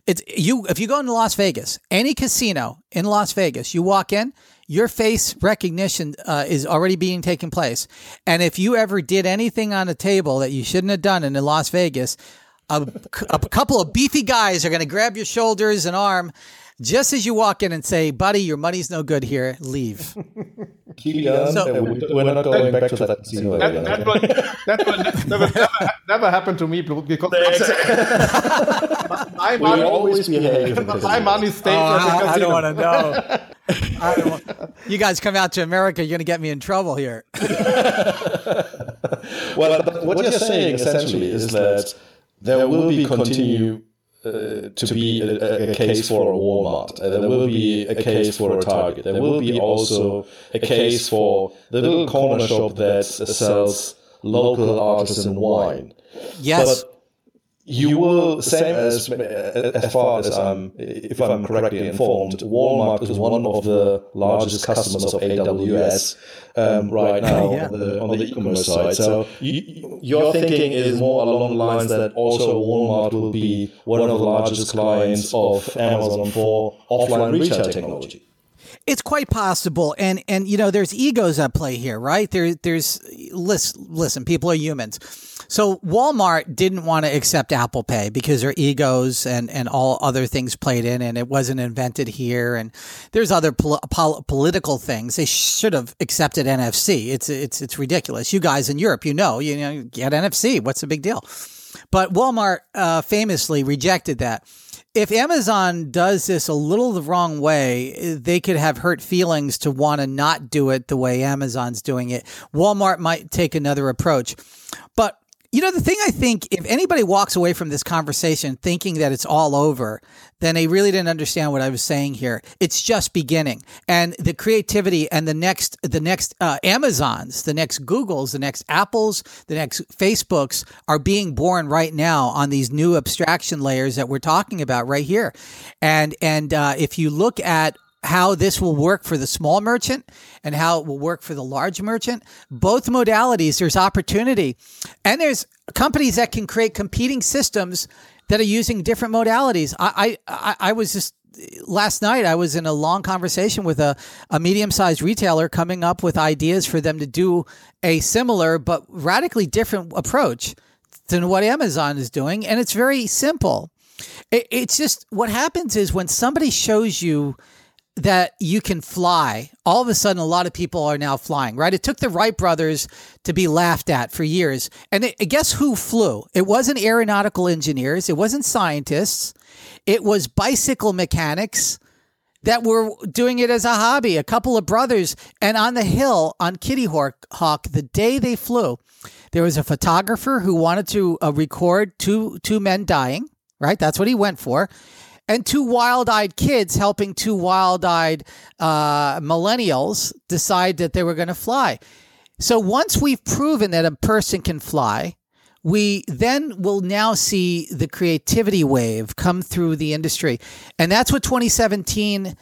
It's you if you go into Las Vegas, any casino in Las Vegas, you walk in, your face recognition uh, is already being taken place. And if you ever did anything on a table that you shouldn't have done in Las Vegas, a, a couple of beefy guys are going to grab your shoulders and arm just as you walk in and say, "Buddy, your money's no good here. Leave." so, we're not going back to that casino that, again. That, will, that will never, never, never happen to me because my, money always behave. My money stays oh, at the casino. I don't want to know. want, you guys come out to America, you're going to get me in trouble here. well, but what you're saying essentially is that there will be continue uh, to be a, a, case for a Walmart. Uh, there will be a case for a Target. There will be also a case for the little corner shop that sells local artisan wine. Yes. But you will, same as as far as I'm, if I'm correctly informed, Walmart is one of the largest customers of AWS um, right now yeah. on, the, on the e-commerce side. So you, your thinking is more along the lines that also Walmart will be one of the largest clients of Amazon for offline retail technology. It's quite possible, and and you know, there's egos at play here, right? There, there's listen, listen, people are humans. So Walmart didn't want to accept Apple Pay because their egos and and all other things played in, and it wasn't invented here. And there's other pol- pol- political things. They should have accepted NFC. It's it's it's ridiculous. You guys in Europe, you know, you know, get NFC. What's the big deal? But Walmart uh, famously rejected that if Amazon does this a little the wrong way, they could have hurt feelings to want to not do it the way Amazon's doing it. Walmart might take another approach. You know, the thing I think, if anybody walks away from this conversation thinking that it's all over, then they really didn't understand what I was saying here. It's just beginning, and the creativity and the next, the next uh, Amazons, the next Googles, the next Apples, the next Facebooks are being born right now on these new abstraction layers that we're talking about right here, and and uh, if you look at how this will work for the small merchant and how it will work for the large merchant. Both modalities, there's opportunity. And there's companies that can create competing systems that are using different modalities. I, I, I was just last night I was in a long conversation with a, a medium sized retailer coming up with ideas for them to do a similar but radically different approach than what Amazon is doing. And it's very simple. It, it's just what happens is when somebody shows you that you can fly. All of a sudden, a lot of people are now flying, right? It took the Wright brothers to be laughed at for years. And it, guess who flew? It wasn't aeronautical engineers, it wasn't scientists, it was bicycle mechanics that were doing it as a hobby. A couple of brothers. And on the hill on Kitty Hawk, the day they flew, there was a photographer who wanted to uh, record two two men dying, right? That's what he went for and two wild-eyed kids helping two wild-eyed uh, millennials decide that they were going to fly. So once we've proven that a person can fly, we then will now see the creativity wave come through the industry, and that's what 2017 uh,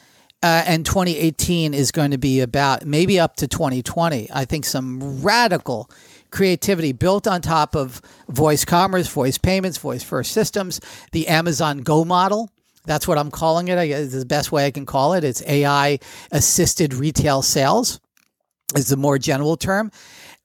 and 2018 is going to be about. Maybe up to 2020. I think some radical creativity built on top of voice commerce, voice payments, voice first systems, the Amazon Go model that's what I'm calling it. I guess the best way I can call it. It's AI assisted retail sales is the more general term.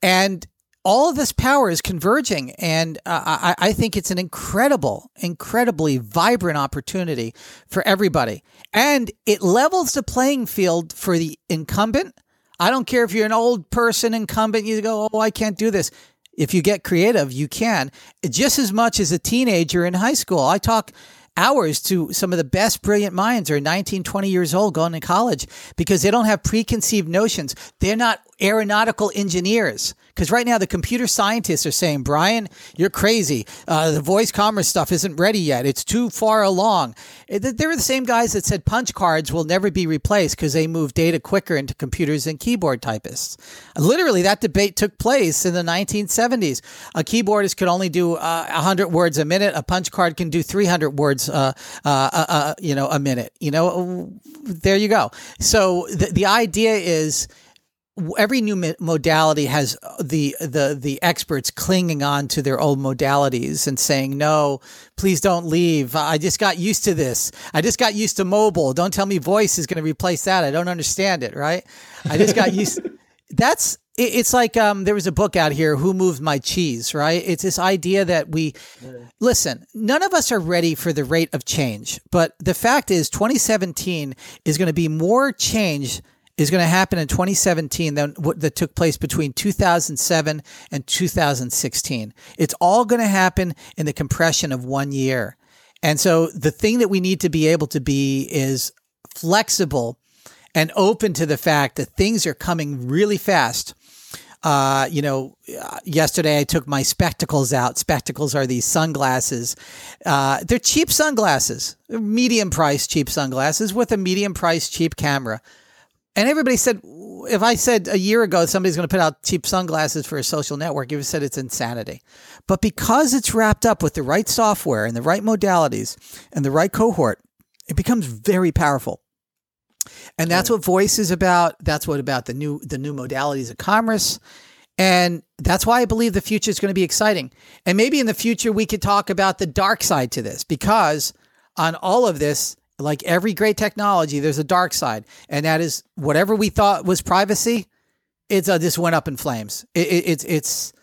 And all of this power is converging, and uh, I, I think it's an incredible, incredibly vibrant opportunity for everybody, and it levels the playing field for the incumbent. I don't care if you're an old person incumbent, you go, oh, I can't do this. If you get creative, you can just as much as a teenager in high school. I talk hours to some of the best brilliant minds are 19, 20 years old going to college because they don't have preconceived notions. They're not aeronautical engineers. Because right now the computer scientists are saying, Brian, you're crazy. Uh, the voice commerce stuff isn't ready yet. It's too far along. Eh, they're the same guys that said punch cards will never be replaced because they move data quicker into computers than keyboard typists. Literally, that debate took place in the 1970s. A keyboardist could only do uh, 100 words a minute. A punch card can do 300 words, uh, uh, uh, uh, you know, a minute. You know, there you go. So the, the idea is every new modality has the the the experts clinging on to their old modalities and saying no please don't leave. I just got used to this. I just got used to mobile. Don't tell me voice is going to replace that. I don't understand it right? I just got used that's it's like um, there was a book out here who moved my cheese right? It's this idea that we listen none of us are ready for the rate of change but the fact is 2017 is going to be more change is going to happen in 2017 than that took place between 2007 and 2016. It's all going to happen in the compression of one year. And so the thing that we need to be able to be is flexible and open to the fact that things are coming really fast. Uh, you know, yesterday I took my spectacles out. Spectacles are these sunglasses. Uh, they're cheap sunglasses, medium price cheap sunglasses with a medium price cheap camera. And everybody said, if I said a year ago somebody's going to put out cheap sunglasses for a social network, you would have said it's insanity. But because it's wrapped up with the right software and the right modalities and the right cohort, it becomes very powerful. And that's what voice is about. That's what about the new the new modalities of commerce. And that's why I believe the future is going to be exciting. And maybe in the future we could talk about the dark side to this because on all of this, like every great technology, there's a dark side, and that is whatever we thought was privacy, it's uh, this went up in flames. It, it, it's it's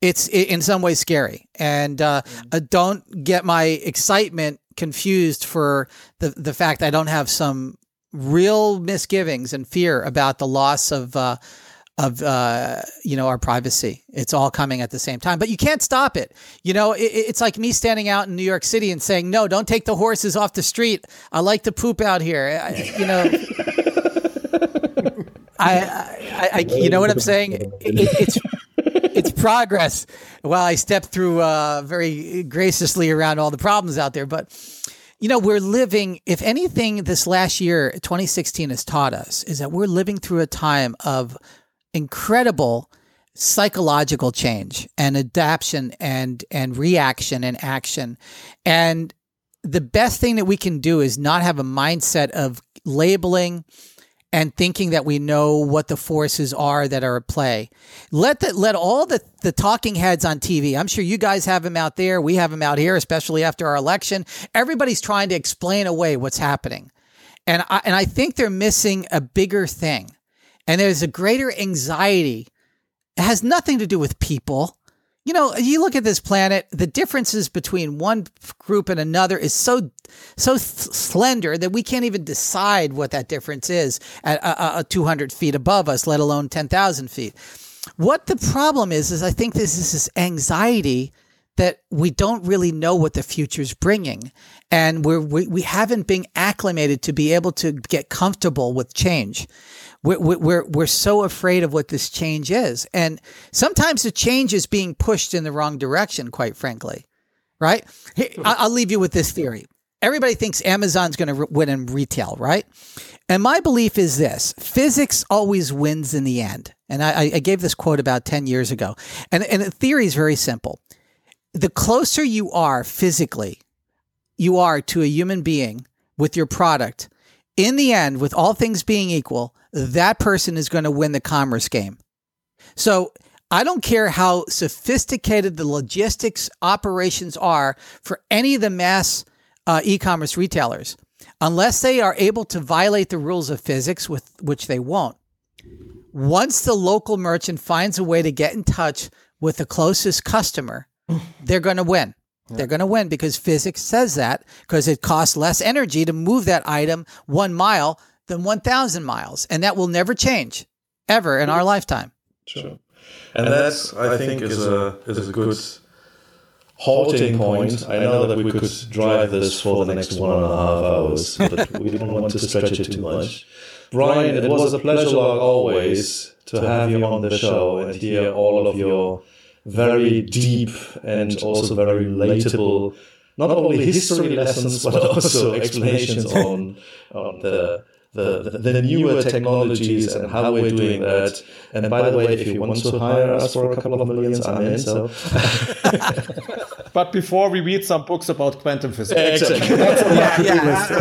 it's in some ways scary, and uh, mm-hmm. uh, don't get my excitement confused for the the fact I don't have some real misgivings and fear about the loss of uh, of uh, you know our privacy. It's all coming at the same time, but you can't stop it. You know, it, it's like me standing out in New York City and saying, "No, don't take the horses off the street. I like to poop out here." I, you know, I, I, I, you know what I'm saying? It, it's it's progress. While I step through uh, very graciously around all the problems out there, but you know, we're living, if anything, this last year, 2016 has taught us is that we're living through a time of incredible psychological change and adaptation and and reaction and action and the best thing that we can do is not have a mindset of labeling and thinking that we know what the forces are that are at play. Let the, let all the, the talking heads on TV. I'm sure you guys have them out there. We have them out here, especially after our election. Everybody's trying to explain away what's happening. And I, and I think they're missing a bigger thing and there's a greater anxiety. It has nothing to do with people. You know, you look at this planet, the differences between one group and another is so so slender that we can't even decide what that difference is at uh, uh, 200 feet above us, let alone 10,000 feet. What the problem is, is I think this is this anxiety that we don't really know what the future's bringing. And we're, we, we haven't been acclimated to be able to get comfortable with change we're, we're, we're so afraid of what this change is. And sometimes the change is being pushed in the wrong direction, quite frankly, right? I'll leave you with this theory. Everybody thinks Amazon's going to win in retail, right? And my belief is this physics always wins in the end. And I, I gave this quote about 10 years ago. And, and the theory is very simple. The closer you are physically, you are to a human being with your product, in the end, with all things being equal, that person is going to win the commerce game. So I don't care how sophisticated the logistics operations are for any of the mass uh, e commerce retailers, unless they are able to violate the rules of physics, with which they won't. Once the local merchant finds a way to get in touch with the closest customer, they're going to win. They're going to win because physics says that because it costs less energy to move that item one mile than 1,000 miles. And that will never change ever in our lifetime. Sure. And, and that, I think, is a, is a good halting point. I know that we could drive this for the next one and a half hours, but we don't want to stretch it too much. Brian, it was a pleasure, like always, to have you on the show and hear all of your very deep and also very relatable, not only history lessons, but also explanations on, on the the, the, the, newer technologies and how we're doing that. And by the way, if you want to hire us for a couple of millions, I'm in. So. but before we read some books about quantum physics. Exactly. yeah, yeah,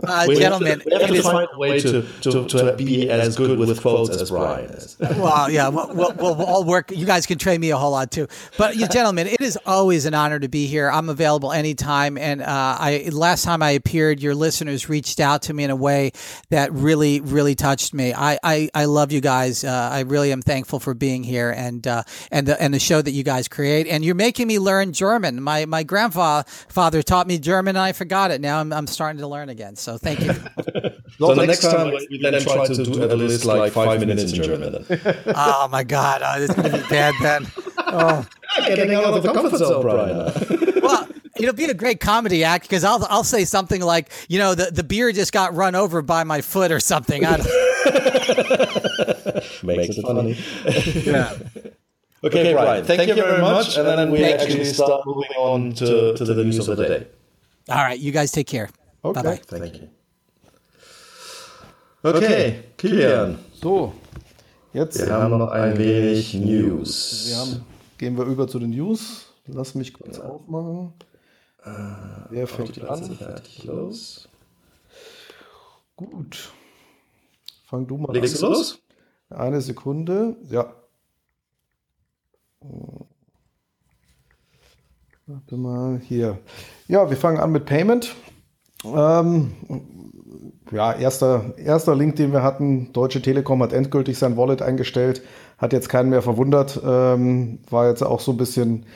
uh, gentlemen, we have to find a way to, to, to be as good with quotes as Brian is. well, yeah, we'll, we'll, we'll, all work. You guys can train me a whole lot too. But you gentlemen, it is always an honor to be here. I'm available anytime. And uh, I last time I appeared, your listeners reached out to me in a way that really, really touched me. I, I, I love you guys. Uh, I really am thankful for being here and uh, and the and the show that you guys create. And you're making me learn German. My my grandfather taught me German, and I forgot it. Now I'm I'm starting to learn again. So thank you. so, the next time we then try to do at least like five minutes in German. oh my god, oh, it's gonna be bad then. Oh. Getting out of the comfort zone, Brian. well, it'll be a great comedy act because I'll I'll say something like, you know, the, the beer just got run over by my foot or something. Makes it funny. yeah. Okay, okay Brian, thank, thank you very much. And then we actually you. start moving on to, to the news of the day. All right, you guys take care. Okay. Bye bye. Thank you. Okay, Kilian. So, jetzt. Wir haben noch ein wenig News. Wir haben, gehen wir über zu den News. Lass mich kurz ja. aufmachen. Äh, Wer fängt an? Los. Gut. Fang du mal Legst an. los? Eine Sekunde. Ja. Warte mal hier. Ja, wir fangen an mit Payment. Ähm, ja, erster, erster Link, den wir hatten. Deutsche Telekom hat endgültig sein Wallet eingestellt. Hat jetzt keinen mehr verwundert. Ähm, war jetzt auch so ein bisschen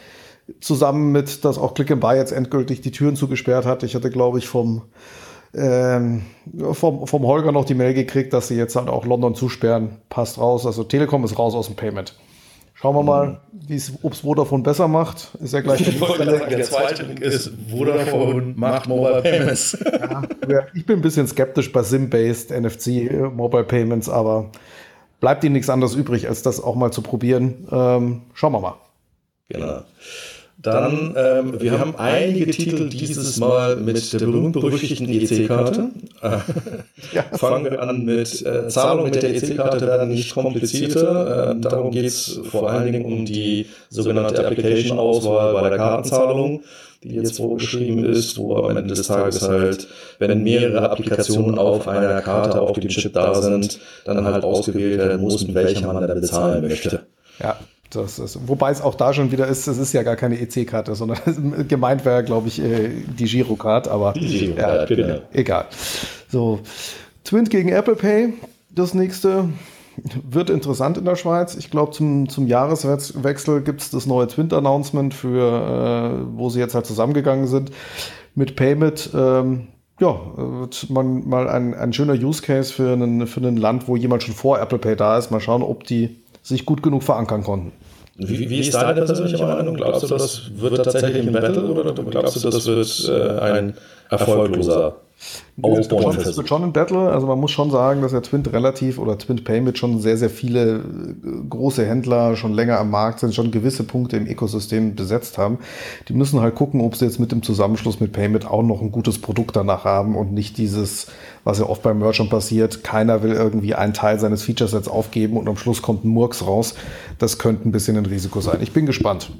zusammen mit, dass auch Click and Buy jetzt endgültig die Türen zugesperrt hat. Ich hatte, glaube ich, vom, ähm, vom, vom Holger noch die Mail gekriegt, dass sie jetzt halt auch London zusperren. Passt raus. Also Telekom ist raus aus dem Payment. Schauen wir mal, ob es Vodafone besser macht. Ist ja gleich ich wollte sagen, der zweite Link ist Vodafone macht Mobile Payments. Ja, ich bin ein bisschen skeptisch bei SIM-based NFC äh, Mobile Payments, aber bleibt ihnen nichts anderes übrig, als das auch mal zu probieren. Ähm, schauen wir mal. Genau. Dann, ähm, wir, wir haben einige Titel dieses Mal mit der berühmt-berüchtigten EC-Karte. ja. Fangen wir an mit äh, Zahlungen mit der EC-Karte werden nicht komplizierter. Ähm, darum geht es vor allen Dingen um die sogenannte Application-Auswahl bei der Kartenzahlung, die jetzt vorgeschrieben ist, wo am Ende des Tages halt, wenn mehrere Applikationen auf einer Karte auf dem Chip da sind, dann halt ausgewählt werden muss, mit welcher man da bezahlen möchte. Ja, das ist, wobei es auch da schon wieder ist, es ist ja gar keine EC-Karte, sondern gemeint wäre, glaube ich, äh, die Girocard, aber die Girocard, ja, genau. egal. So, Twint gegen Apple Pay, das nächste wird interessant in der Schweiz. Ich glaube, zum, zum Jahreswechsel gibt es das neue Twint-Announcement für, äh, wo sie jetzt halt zusammengegangen sind mit Payment. Ähm, ja, wird man mal ein, ein schöner Use Case für, einen, für ein Land, wo jemand schon vor Apple Pay da ist. Mal schauen, ob die sich gut genug verankern konnten. Wie, wie ist deine persönliche Meinung? Glaubst du, das wird tatsächlich ein Battle oder glaubst du, das wird äh, ein erfolgloser es wird, wird schon ein Battle. Also man muss schon sagen, dass der Twint relativ oder Twint Payment schon sehr, sehr viele äh, große Händler schon länger am Markt sind, schon gewisse Punkte im Ökosystem besetzt haben. Die müssen halt gucken, ob sie jetzt mit dem Zusammenschluss mit Payment auch noch ein gutes Produkt danach haben und nicht dieses, was ja oft beim Merchant passiert, keiner will irgendwie einen Teil seines Featuresets aufgeben und am Schluss kommt ein Murks raus. Das könnte ein bisschen ein Risiko sein. Ich bin gespannt.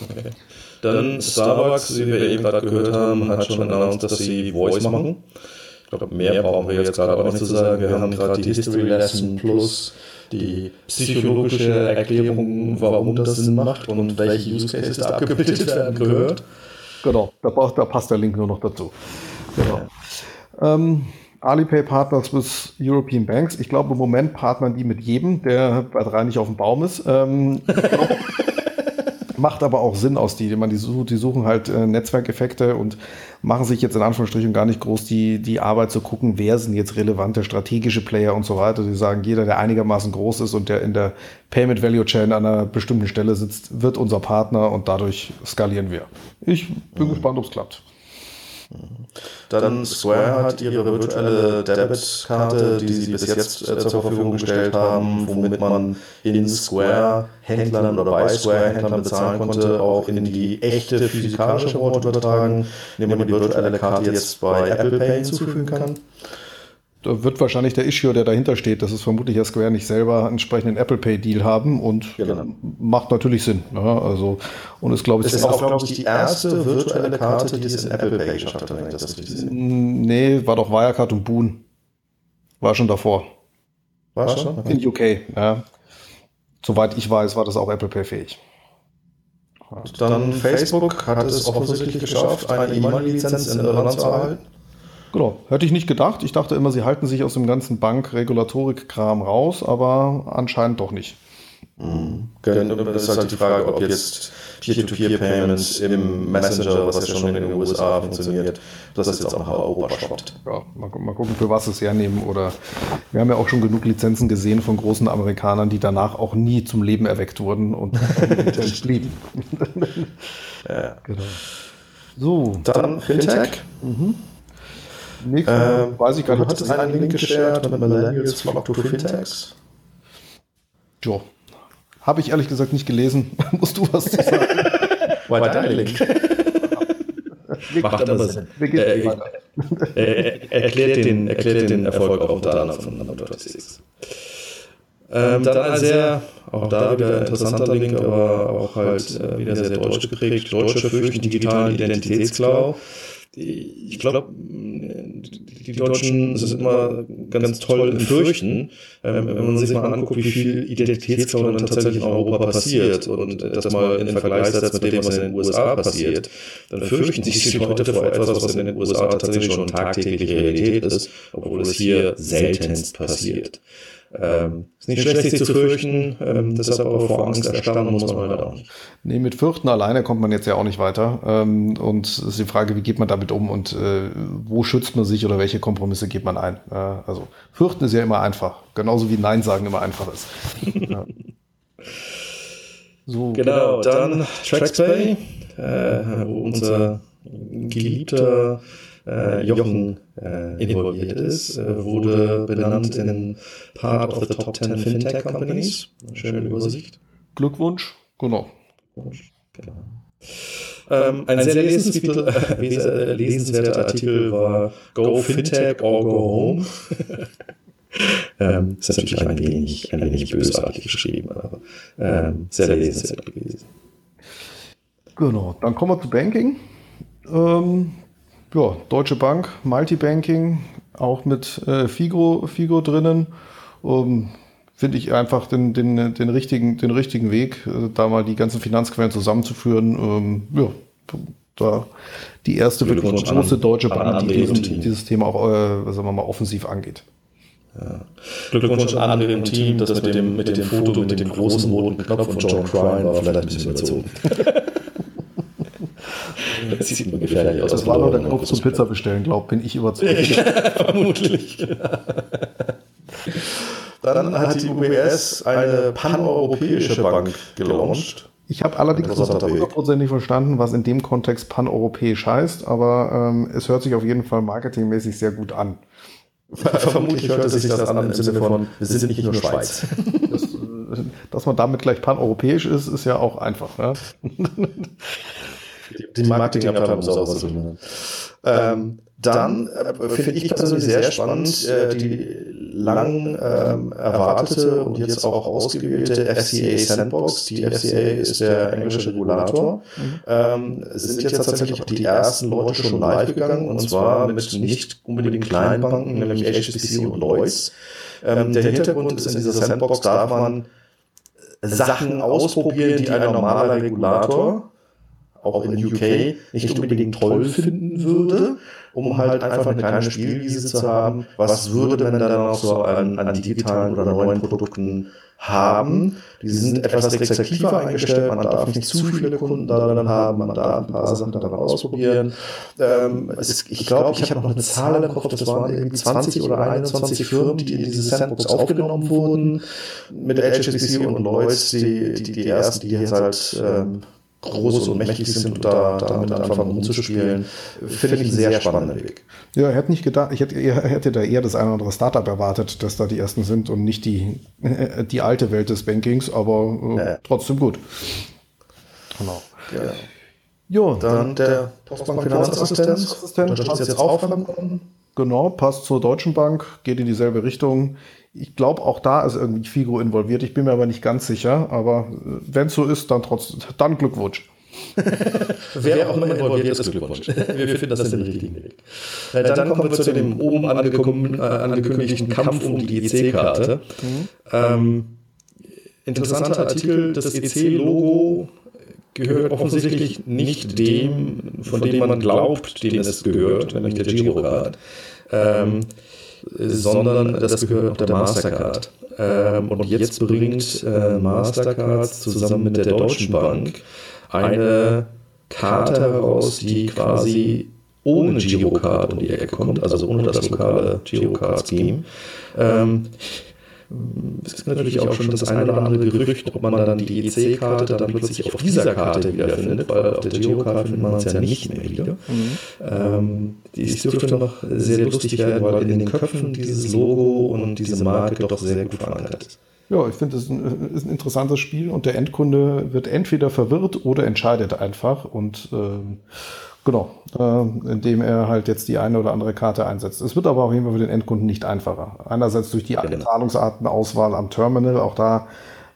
Dann Starbucks, wie wir eben gerade gehört haben, hat schon announced, dass sie Voice machen. Ich glaube, mehr brauchen wir jetzt gerade auch nicht zu sagen. Wir haben gerade die History Lesson plus die psychologische Erklärung, warum das Sinn macht und welche Use Cases da abgebildet werden, gehört. Genau, da, braucht, da passt der Link nur noch dazu. Genau. Ja. Ähm, Alipay partners with European Banks. Ich glaube, im Moment partnern die mit jedem, der bei drei nicht auf dem Baum ist. Ähm, macht aber auch Sinn aus die, man die, die suchen halt äh, Netzwerkeffekte und machen sich jetzt in Anführungsstrichen gar nicht groß die, die Arbeit zu gucken, wer sind jetzt relevante strategische Player und so weiter. Die sagen, jeder, der einigermaßen groß ist und der in der Payment Value Chain an einer bestimmten Stelle sitzt, wird unser Partner und dadurch skalieren wir. Ich bin mhm. gespannt, ob es klappt. Dann Square hat ihre virtuelle Debitkarte, die sie bis jetzt äh, zur Verfügung gestellt haben, womit man in Square Händlern oder bei Square Händlern bezahlen konnte, auch in die echte physikalische Worte übertragen, indem man die virtuelle Karte jetzt bei Apple Pay hinzufügen kann da wird wahrscheinlich der Issue, der dahinter steht, dass es vermutlich ja Square nicht selber einen entsprechenden Apple Pay Deal haben und genau. macht natürlich Sinn. Ja, also und ist glaube ich es ist auch glaube ich die erste virtuelle Karte, die es in Apple Pay geschafft hat. Das nee, war doch Wirecard und Boon. War schon davor. War schon in UK. Ja. Soweit ich weiß, war das auch Apple Pay fähig. Dann Facebook hat es offensichtlich geschafft, eine E-Mail-Lizenz in Irland zu erhalten. Genau, hätte ich nicht gedacht. Ich dachte immer, sie halten sich aus dem ganzen Bank-Regulatorik-Kram raus, aber anscheinend doch nicht. Mhm. Das ist halt die Frage, ob jetzt Peer-to-Peer-Payments im Messenger, was ja schon in den USA funktioniert, dass das jetzt auch nach Europa schwappt. Ja, mal, mal, gucken, für was es hernehmen. Oder wir haben ja auch schon genug Lizenzen gesehen von großen Amerikanern, die danach auch nie zum Leben erweckt wurden und blieben. ja. Genau. So, dann Fintech. Mhm. Nee, ähm, weiß ich gar nicht. Du hattest einen Link geshared mit Millennials Flock to Fintechs. Jo. Habe ich ehrlich gesagt nicht gelesen. Musst du was zu sagen? War dein Link. Macht aber Sinn. Äh, äh, erklärt, den, erklärt den Erfolg auch unter anderem von Number26. Ähm, dann ein sehr, auch da wieder interessanter Link, aber auch halt äh, wieder sehr deutsch geprägt. Deutsche fürchten digitalen Identitätsklau ich glaube, die Deutschen sind immer ganz toll im Fürchten, ähm, wenn man sich mal anguckt, wie viel Identitätsklau dann tatsächlich in Europa passiert und das mal in Vergleich setzt mit dem, was in den USA passiert, dann fürchten sich die Leute vor etwas, was in den USA tatsächlich schon tagtägliche Realität ist, obwohl es hier seltenst passiert. Ähm, ist nicht schlecht, sich zu fürchten, ähm, deshalb aber vor Angst erstarren muss man halt auch nicht. Nee, mit Fürchten alleine kommt man jetzt ja auch nicht weiter. Ähm, und es ist die Frage, wie geht man damit um und äh, wo schützt man sich oder welche Kompromisse geht man ein? Äh, also Fürchten ist ja immer einfach, genauso wie Nein sagen immer einfach ist. ja. So, genau, dann TraxPay, äh, wo unser geliebter äh, Jochen äh, involviert ist, äh, wurde benannt in Part of the Top 10 Fintech Companies. Schöne Übersicht. Glückwunsch, genau. genau. Ähm, ein sehr lesenswerter, äh, lesenswerter Artikel war Go Fintech or Go Home. ähm, ist natürlich ein wenig, ein wenig bösartig geschrieben, aber ähm, sehr lesenswert gewesen. Genau, dann kommen wir zu Banking. Ähm, ja, Deutsche Bank, Multibanking, auch mit äh, Figo, Figo drinnen. Um, Finde ich einfach den, den, den, richtigen, den richtigen Weg, äh, da mal die ganzen Finanzquellen zusammenzuführen. Ähm, ja, da die erste wirklich große deutsche Bank, die diesem, dieses Thema auch, äh, sagen wir mal, offensiv angeht. Ja. Glückwunsch an im Team, das mit dem, mit dem Foto mit dem großen roten Knopf von John Crine war vielleicht ein bisschen überzogen. Das sieht immer gefährlich aus. Das war nur der Knopf zum Pizza bestellen, glaube bin ich überzeugt. Vermutlich. Dann hat die UBS eine paneuropäische Bank gelauncht. Ich habe allerdings nicht hundertprozentig verstanden, was in dem Kontext paneuropäisch heißt, aber ähm, es hört sich auf jeden Fall marketingmäßig sehr gut an. Vermutlich hört sich das an im Sinne von, wir sind nicht nur Schweiz. Das, äh, dass man damit gleich paneuropäisch ist, ist ja auch einfach. Ja? Die, die Marketingabteilung muss auch was zu tun ähm, dann äh, finde ich persönlich sehr spannend äh, die lang ähm, erwartete und jetzt auch ausgewählte FCA Sandbox. Die FCA ist der englische Regulator. Mhm. Ähm, sind jetzt tatsächlich auch die ersten Leute schon live gegangen und zwar mit nicht unbedingt kleinen Banken, nämlich HSBC und Lloyds. Ähm, der Hintergrund ist, in dieser Sandbox darf man Sachen ausprobieren, die ein normaler Regulator auch in UK nicht unbedingt toll finden würde, um halt einfach eine kleine Spielwiese zu haben. Was würde man dann noch so an, an digitalen oder neuen Produkten haben? Die sind etwas restriktiver eingestellt, man darf nicht zu viele Kunden darin haben, man darf ein paar Sachen daran ausprobieren. Ähm, ist, ich glaube, ich habe noch eine Zahl im Kopf, das waren irgendwie 20 oder 21 Firmen, die in diese Sandbox aufgenommen wurden, mit HSBC und Lloyds, die, die, die ersten, die jetzt halt ähm, groß und mächtig sind und da, damit anfangen rumzuspielen, finde ich einen sehr spannenden Weg. Ja, ich hätte nicht gedacht, ich hätte, hätte da eher das eine oder andere Startup erwartet, dass da die ersten sind und nicht die, die alte Welt des Bankings, aber äh, trotzdem gut. Genau. Ja. Jo, dann, dann der Postbank Finanzassistent, da jetzt aufgenommen. Genau, passt zur Deutschen Bank, geht in dieselbe Richtung. Ich glaube, auch da ist irgendwie Figo involviert. Ich bin mir aber nicht ganz sicher. Aber äh, wenn es so ist, dann trotzdem, dann Glückwunsch. Wer auch immer involviert ist, Glückwunsch. Wir finden das den richtigen Weg. Dann, dann kommen wir zu dem oben äh, angekündigten Kampf um die EC-Karte. Mhm. Ähm, interessanter Artikel, das EC-Logo gehört offensichtlich nicht dem, von dem man glaubt, dem es gehört, nämlich der Girocard. Ähm, sondern das gehört auch der Mastercard. Ähm, und jetzt bringt äh, Mastercard zusammen mit der Deutschen Bank eine Karte heraus, die quasi ohne Girocard um die Ecke kommt, also ohne das lokale Girocard-Scheme. Ähm, es gibt natürlich auch schon das eine oder andere Gerücht, ob man dann die EC-Karte dann plötzlich auf dieser Karte wiederfindet, weil auf der Girocard findet man es ja nicht mehr wieder. Mhm. Ähm, die dürfte noch sehr lustig werden, weil in den Köpfen dieses Logo und diese Marke doch sehr gut verankert ist. Ja, ich finde, es ist, ist ein, interessantes Spiel und der Endkunde wird entweder verwirrt oder entscheidet einfach und ähm, Genau, äh, indem er halt jetzt die eine oder andere Karte einsetzt. Es wird aber auf jeden Fall für den Endkunden nicht einfacher. Einerseits durch die genau. Zahlungsartenauswahl am Terminal, auch da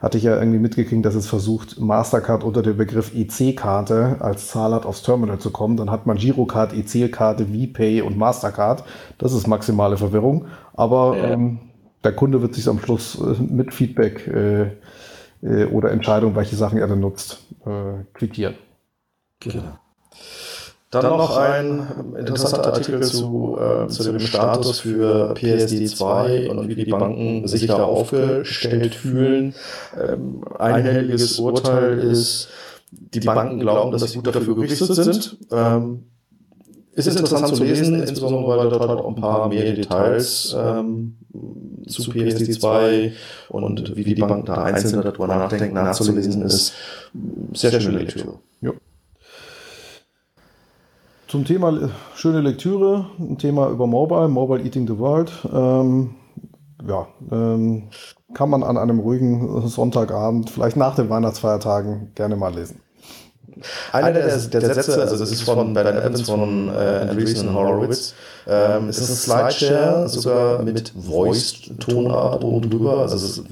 hatte ich ja irgendwie mitgekriegt, dass es versucht, Mastercard unter dem Begriff EC-Karte als Zahlart aufs Terminal zu kommen. Dann hat man Girocard, EC-Karte, VPay und Mastercard. Das ist maximale Verwirrung. Aber ja. ähm, der Kunde wird sich am Schluss äh, mit Feedback äh, äh, oder Entscheidung, welche Sachen er dann nutzt, äh, quittieren. Genau. Dann, Dann noch ein interessanter Artikel zu, äh, zu dem Status für PSD2 und wie die Banken sich da aufgestellt fühlen. Ähm, einhelliges Urteil ist, die Banken glauben, dass sie gut dafür gerüstet sind. Ähm, ist interessant zu lesen, insbesondere weil dort halt auch ein paar mehr Details ähm, zu PSD2 und wie die Banken da einzeln darüber nachdenken, nachzulesen ist. Sehr schöne Lektüre. Ja. Zum Thema äh, schöne Lektüre, ein Thema über Mobile, Mobile Eating the World. Ähm, ja, ähm, kann man an einem ruhigen Sonntagabend, vielleicht nach den Weihnachtsfeiertagen, gerne mal lesen. Einer der, der, der Sätze, also das ist von Ben Evans von äh, Andreessen Horowitz, ähm, es ist ein Slideshare, sogar mit Voice-Tonart oben drüber, also es ist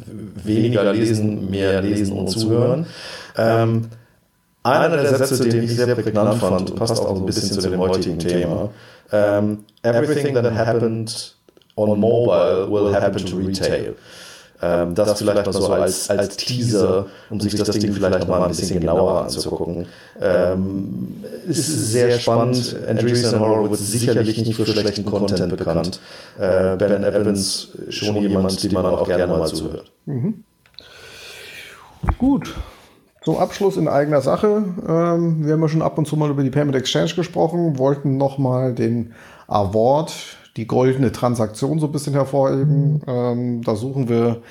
weniger lesen, mehr lesen und zuhören. Ähm, einer der Sätze, den ich sehr prägnant fand, passt auch ein bisschen zu dem heutigen Thema. Um, everything that happened on mobile will happen to retail. Um, das, das vielleicht mal so als, als Teaser, um sich das Ding vielleicht noch mal ein bisschen genauer anzugucken. Ähm, ist sehr spannend. Andreessen Horowitz sicherlich nicht für schlechten Content bekannt. Äh, ben Evans schon jemand, dem man auch gerne mal zuhört. Mhm. Gut, zum Abschluss in eigener Sache. Ähm, wir haben ja schon ab und zu mal über die Payment Exchange gesprochen, wollten nochmal den Award, die goldene Transaktion so ein bisschen hervorheben. Ähm, da suchen wir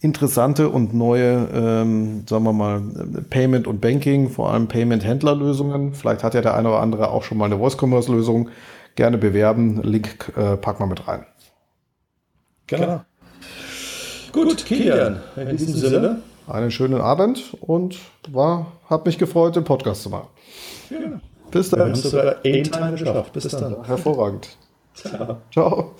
interessante und neue, ähm, sagen wir mal, Payment und Banking, vor allem Payment-Händlerlösungen. Vielleicht hat ja der eine oder andere auch schon mal eine Voice-Commerce-Lösung. Gerne bewerben. Link äh, packen wir mit rein. Genau. Gut, Kilian, in, in diesem Sinne. Sinne einen schönen Abend und war, hat mich gefreut, den Podcast zu machen. Ja. Bis dann. Wir haben sogar Teil geschafft. Bis dann. Hervorragend. Ciao. Ciao.